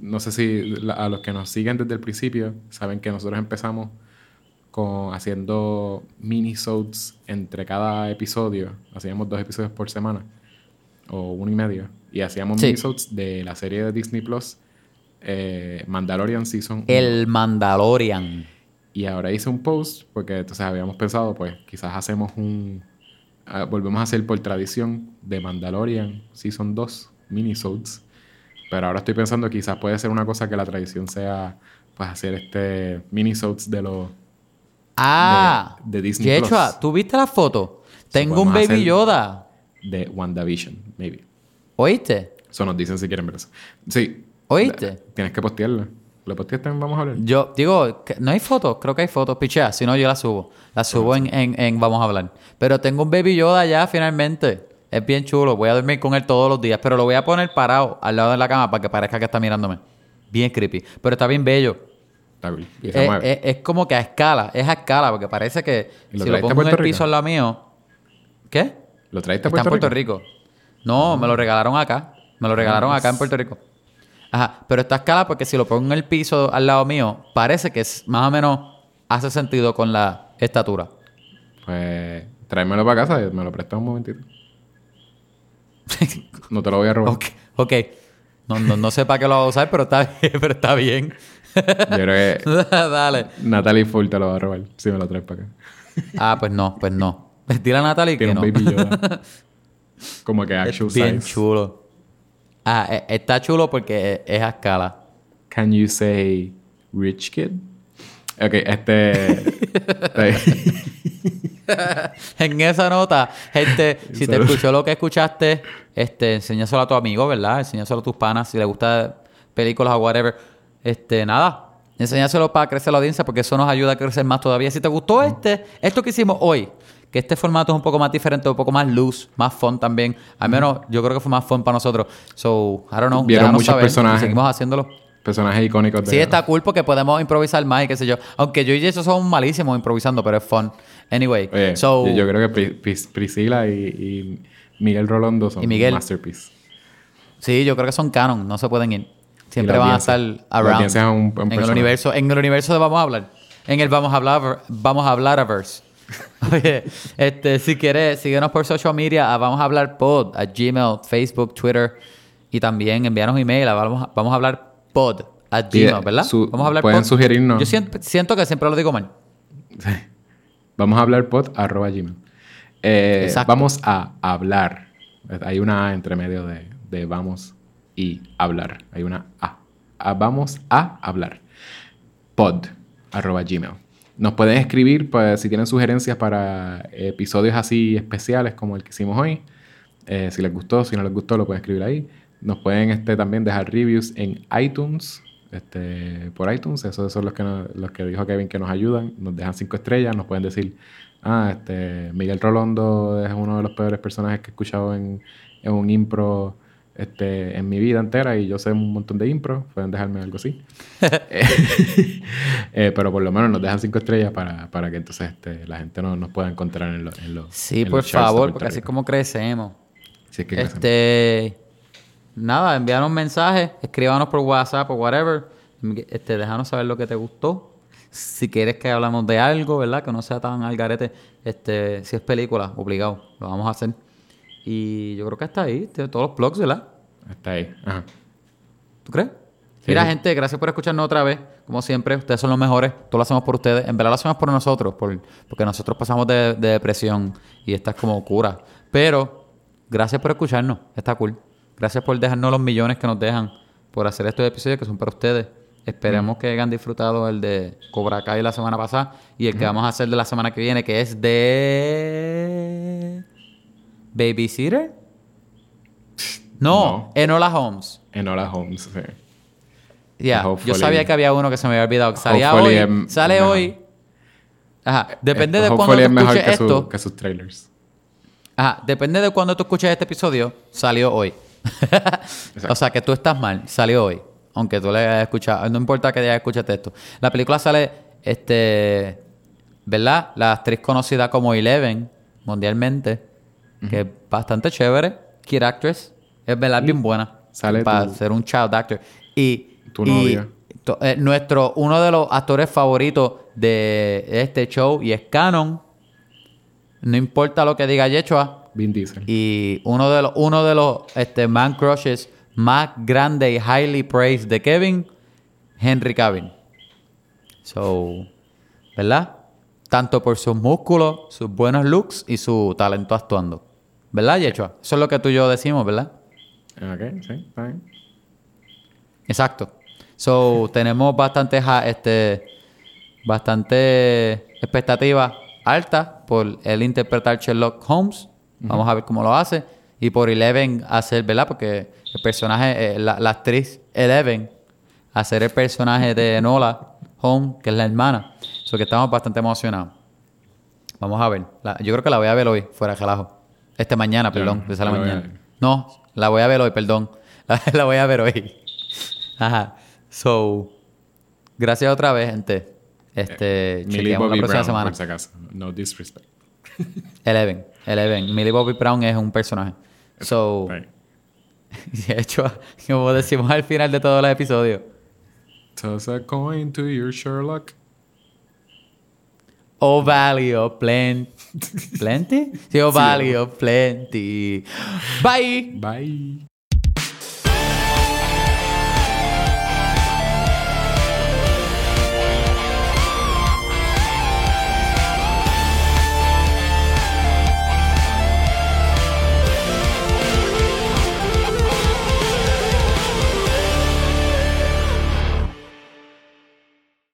no sé si la- a los que nos siguen desde el principio saben que nosotros empezamos con, haciendo minisodes entre cada episodio. Hacíamos dos episodios por semana. O uno y medio. Y hacíamos Sí. minisodes de la serie de Disney Plus. eh, Mandalorian Season 1. El Mandalorian. Y ahora hice un post porque entonces habíamos pensado, pues quizás hacemos un... ah, volvemos a hacer por tradición de Mandalorian Season 2 minisodes. Pero ahora estoy pensando quizás puede ser una cosa que la tradición sea pues hacer este minisodes de los Ah, de Disney Yechua, Plus. ¿tú viste la foto? Tengo un Baby Yoda. de WandaVision, maybe. ¿Oíste? Eso nos dicen si quieren ver eso. Sí. ¿Oíste? Tienes que postearlo. ¿Lo posteaste? en Vamos a hablar. Yo digo, que no hay fotos, creo que hay fotos, pichea, si no yo las subo. Las subo en, en, en Vamos a hablar. Pero tengo un Baby Yoda ya finalmente. Es bien chulo, voy a dormir con él todos los días, pero lo voy a poner parado al lado de la cama para que parezca que está mirándome. Bien creepy, pero está bien bello. Está cool. Y se Es, mueve. es- es como que a escala, es a escala, porque parece que ¿Y lo si lo pongo en el piso al lado mío... ¿Qué? ¿Lo traiste a Está Puerto, en Puerto Rico. No, me lo regalaron acá. Me lo regalaron acá en. Puerto Rico. Ajá, pero está a escala porque si lo pongo en el piso al lado mío, parece que es más o menos hace sentido con la estatura. Pues tráemelo para casa y me lo prestas un momentito. No te lo voy a robar. ok, ok. No, no, no sé para qué lo va a usar, pero está bien. Pero está bien. Yo creo que Dale. Natalie Full te lo va a robar si me lo traes para acá. Ah, pues no, pues no. Dile a Natalie que Tiene no. un baby Yoda. Como que actual Es bien size. chulo. Ah, e- está chulo porque es a escala. Can you say rich kid? Ok, este... en esa nota, gente, si te escuchó lo que escuchaste, este, enséñaselo a tu amigo, ¿verdad? Enséñaselo a tus panas, si le gusta películas o whatever. Este, nada, enséñaselo para crecer la audiencia porque eso nos ayuda a crecer más todavía. Si te gustó este, esto que hicimos hoy, que este formato es un poco más diferente, un poco más loose, más fun también. Al menos yo creo que fue más fun para nosotros. So, I don't know, Vieron muchos saber y personajes. Seguimos haciéndolo. Personajes icónicos de... Sí, está cool porque podemos improvisar más y qué sé yo. Aunque yo y eso somos malísimos improvisando, pero es fun. Anyway, Oye, so... yo, yo creo que Pri- Pris- Priscila y, y Miguel Rolondo son Y Miguel. masterpiece. Sí, yo creo que son canon, no se pueden ir. Siempre van a estar around. un- un en el universo, en el universo de Vamos a hablar. En el Vamos a hablar, Vamos a hablar verse. Oye, este, si quieres, síguenos por social media a Vamos a hablar pod, a Gmail, Facebook, Twitter y también envíanos email a Vamos a, vamos a hablar pod a Gmail, ¿verdad? su- vamos a hablar pueden pod. sugerirnos. Yo siento, siento que siempre lo digo mal. Vamos a hablar pod arroba gmail. Eh, vamos a hablar. Hay una A entre medio de, de vamos y hablar. Hay una A. A- vamos a hablar. Pod arroba gmail. Nos pueden escribir pues, si tienen sugerencias para episodios así especiales como el que hicimos hoy. Eh, si les gustó, si no les gustó, lo pueden escribir ahí. Nos pueden este, también dejar reviews en iTunes. Este, por iTunes, esos son los que, los que dijo Kevin que nos ayudan. Nos dejan cinco estrellas, nos pueden decir, ah, este, Miguel Rolondo es uno de los peores personajes que he escuchado en, en un impro este, en mi vida entera y yo sé un montón de impro. Pueden dejarme algo así. Eh, pero por lo menos nos dejan cinco estrellas para, para que entonces este, la gente no nos pueda encontrar en, los en los Sí, en por los favor, porque así es como crecemos. Si es que crecemos. Este, nada, envíanos mensajes, escríbanos por WhatsApp o whatever. Este, déjanos saber lo que te gustó. Si quieres que hablamos de algo, ¿verdad? Que no sea tan al garete. Este, si es película, obligado, lo vamos a hacer. Y yo creo que hasta ahí, todos los blogs, ¿verdad? Está ahí. Ajá. ¿Tú crees? Sí. Mira, gente, gracias por escucharnos otra vez. Como siempre, ustedes son los mejores. Todo lo hacemos por ustedes. En verdad lo hacemos por nosotros, por- porque nosotros pasamos de, de depresión y esta es como cura. Pero, gracias por escucharnos. Está cool. Gracias por dejarnos los millones que nos dejan por hacer estos episodios que son para ustedes. Esperemos que hayan disfrutado el de Cobra Kai la semana pasada y el que vamos a hacer de la semana que viene, que es de... Babysitter. No, No. Enola Holmes. Enola Holmes. sí. Ya, yo sabía que había uno que se me había olvidado. Salía hoy. sale hoy. Ajá. Depende Eh, de cuándo es mejor escuches que, su- esto. que sus trailers. Ajá. Depende de cuándo tú escuches este episodio. Salió hoy. o sea, que tú estás mal. Salió hoy. Aunque tú le hayas escuchado. No importa que ya escuchaste esto. La película sale, este... ¿Verdad? La actriz conocida como Eleven mundialmente. Que es bastante chévere. Kid Actress. Es verdad, bien buena. sale Para tu- ser un child actor. Y... tu y novia. eh, nuestro... Uno de los actores favoritos de este show y es canon. No importa lo que diga Yechua. Vin Diesel. Y uno de los, uno de los este, man crushes más grandes y highly praised de Kevin, Henry Cavill. So, ¿verdad? Tanto por sus músculos, sus buenos looks y su talento actuando. ¿Verdad, Yechua? Eso es lo que tú y yo decimos, ¿verdad? Ok, sí, está bien. Exacto. So, tenemos bastante, ja- este, bastante expectativas altas por él interpretar Sherlock Holmes. Vamos a ver cómo lo hace. Y por Eleven hacer, ¿verdad? Porque el personaje, eh, la, la actriz Eleven, hacer el personaje de Nola Holmes, que es la hermana. So que estamos bastante emocionados. Vamos a ver. La- yo creo que la voy a ver hoy, fuera de relajo. Este mañana, perdón, de la mañana. No, la voy a ver hoy, perdón. La, la voy a ver hoy. Ajá. So, gracias otra vez, gente. Este, Millie chequeamos la próxima Brown, semana. por si acaso. No disrespect. Eleven, Eleven. Millie Bobby Brown es un personaje. So, Right. de hecho, como decimos al final de todos los episodios, Toss a coin to your Sherlock. Oh Valley Plenty. ¿Plenty? Sí, Oh Valley of Plenty. Bye. Bye.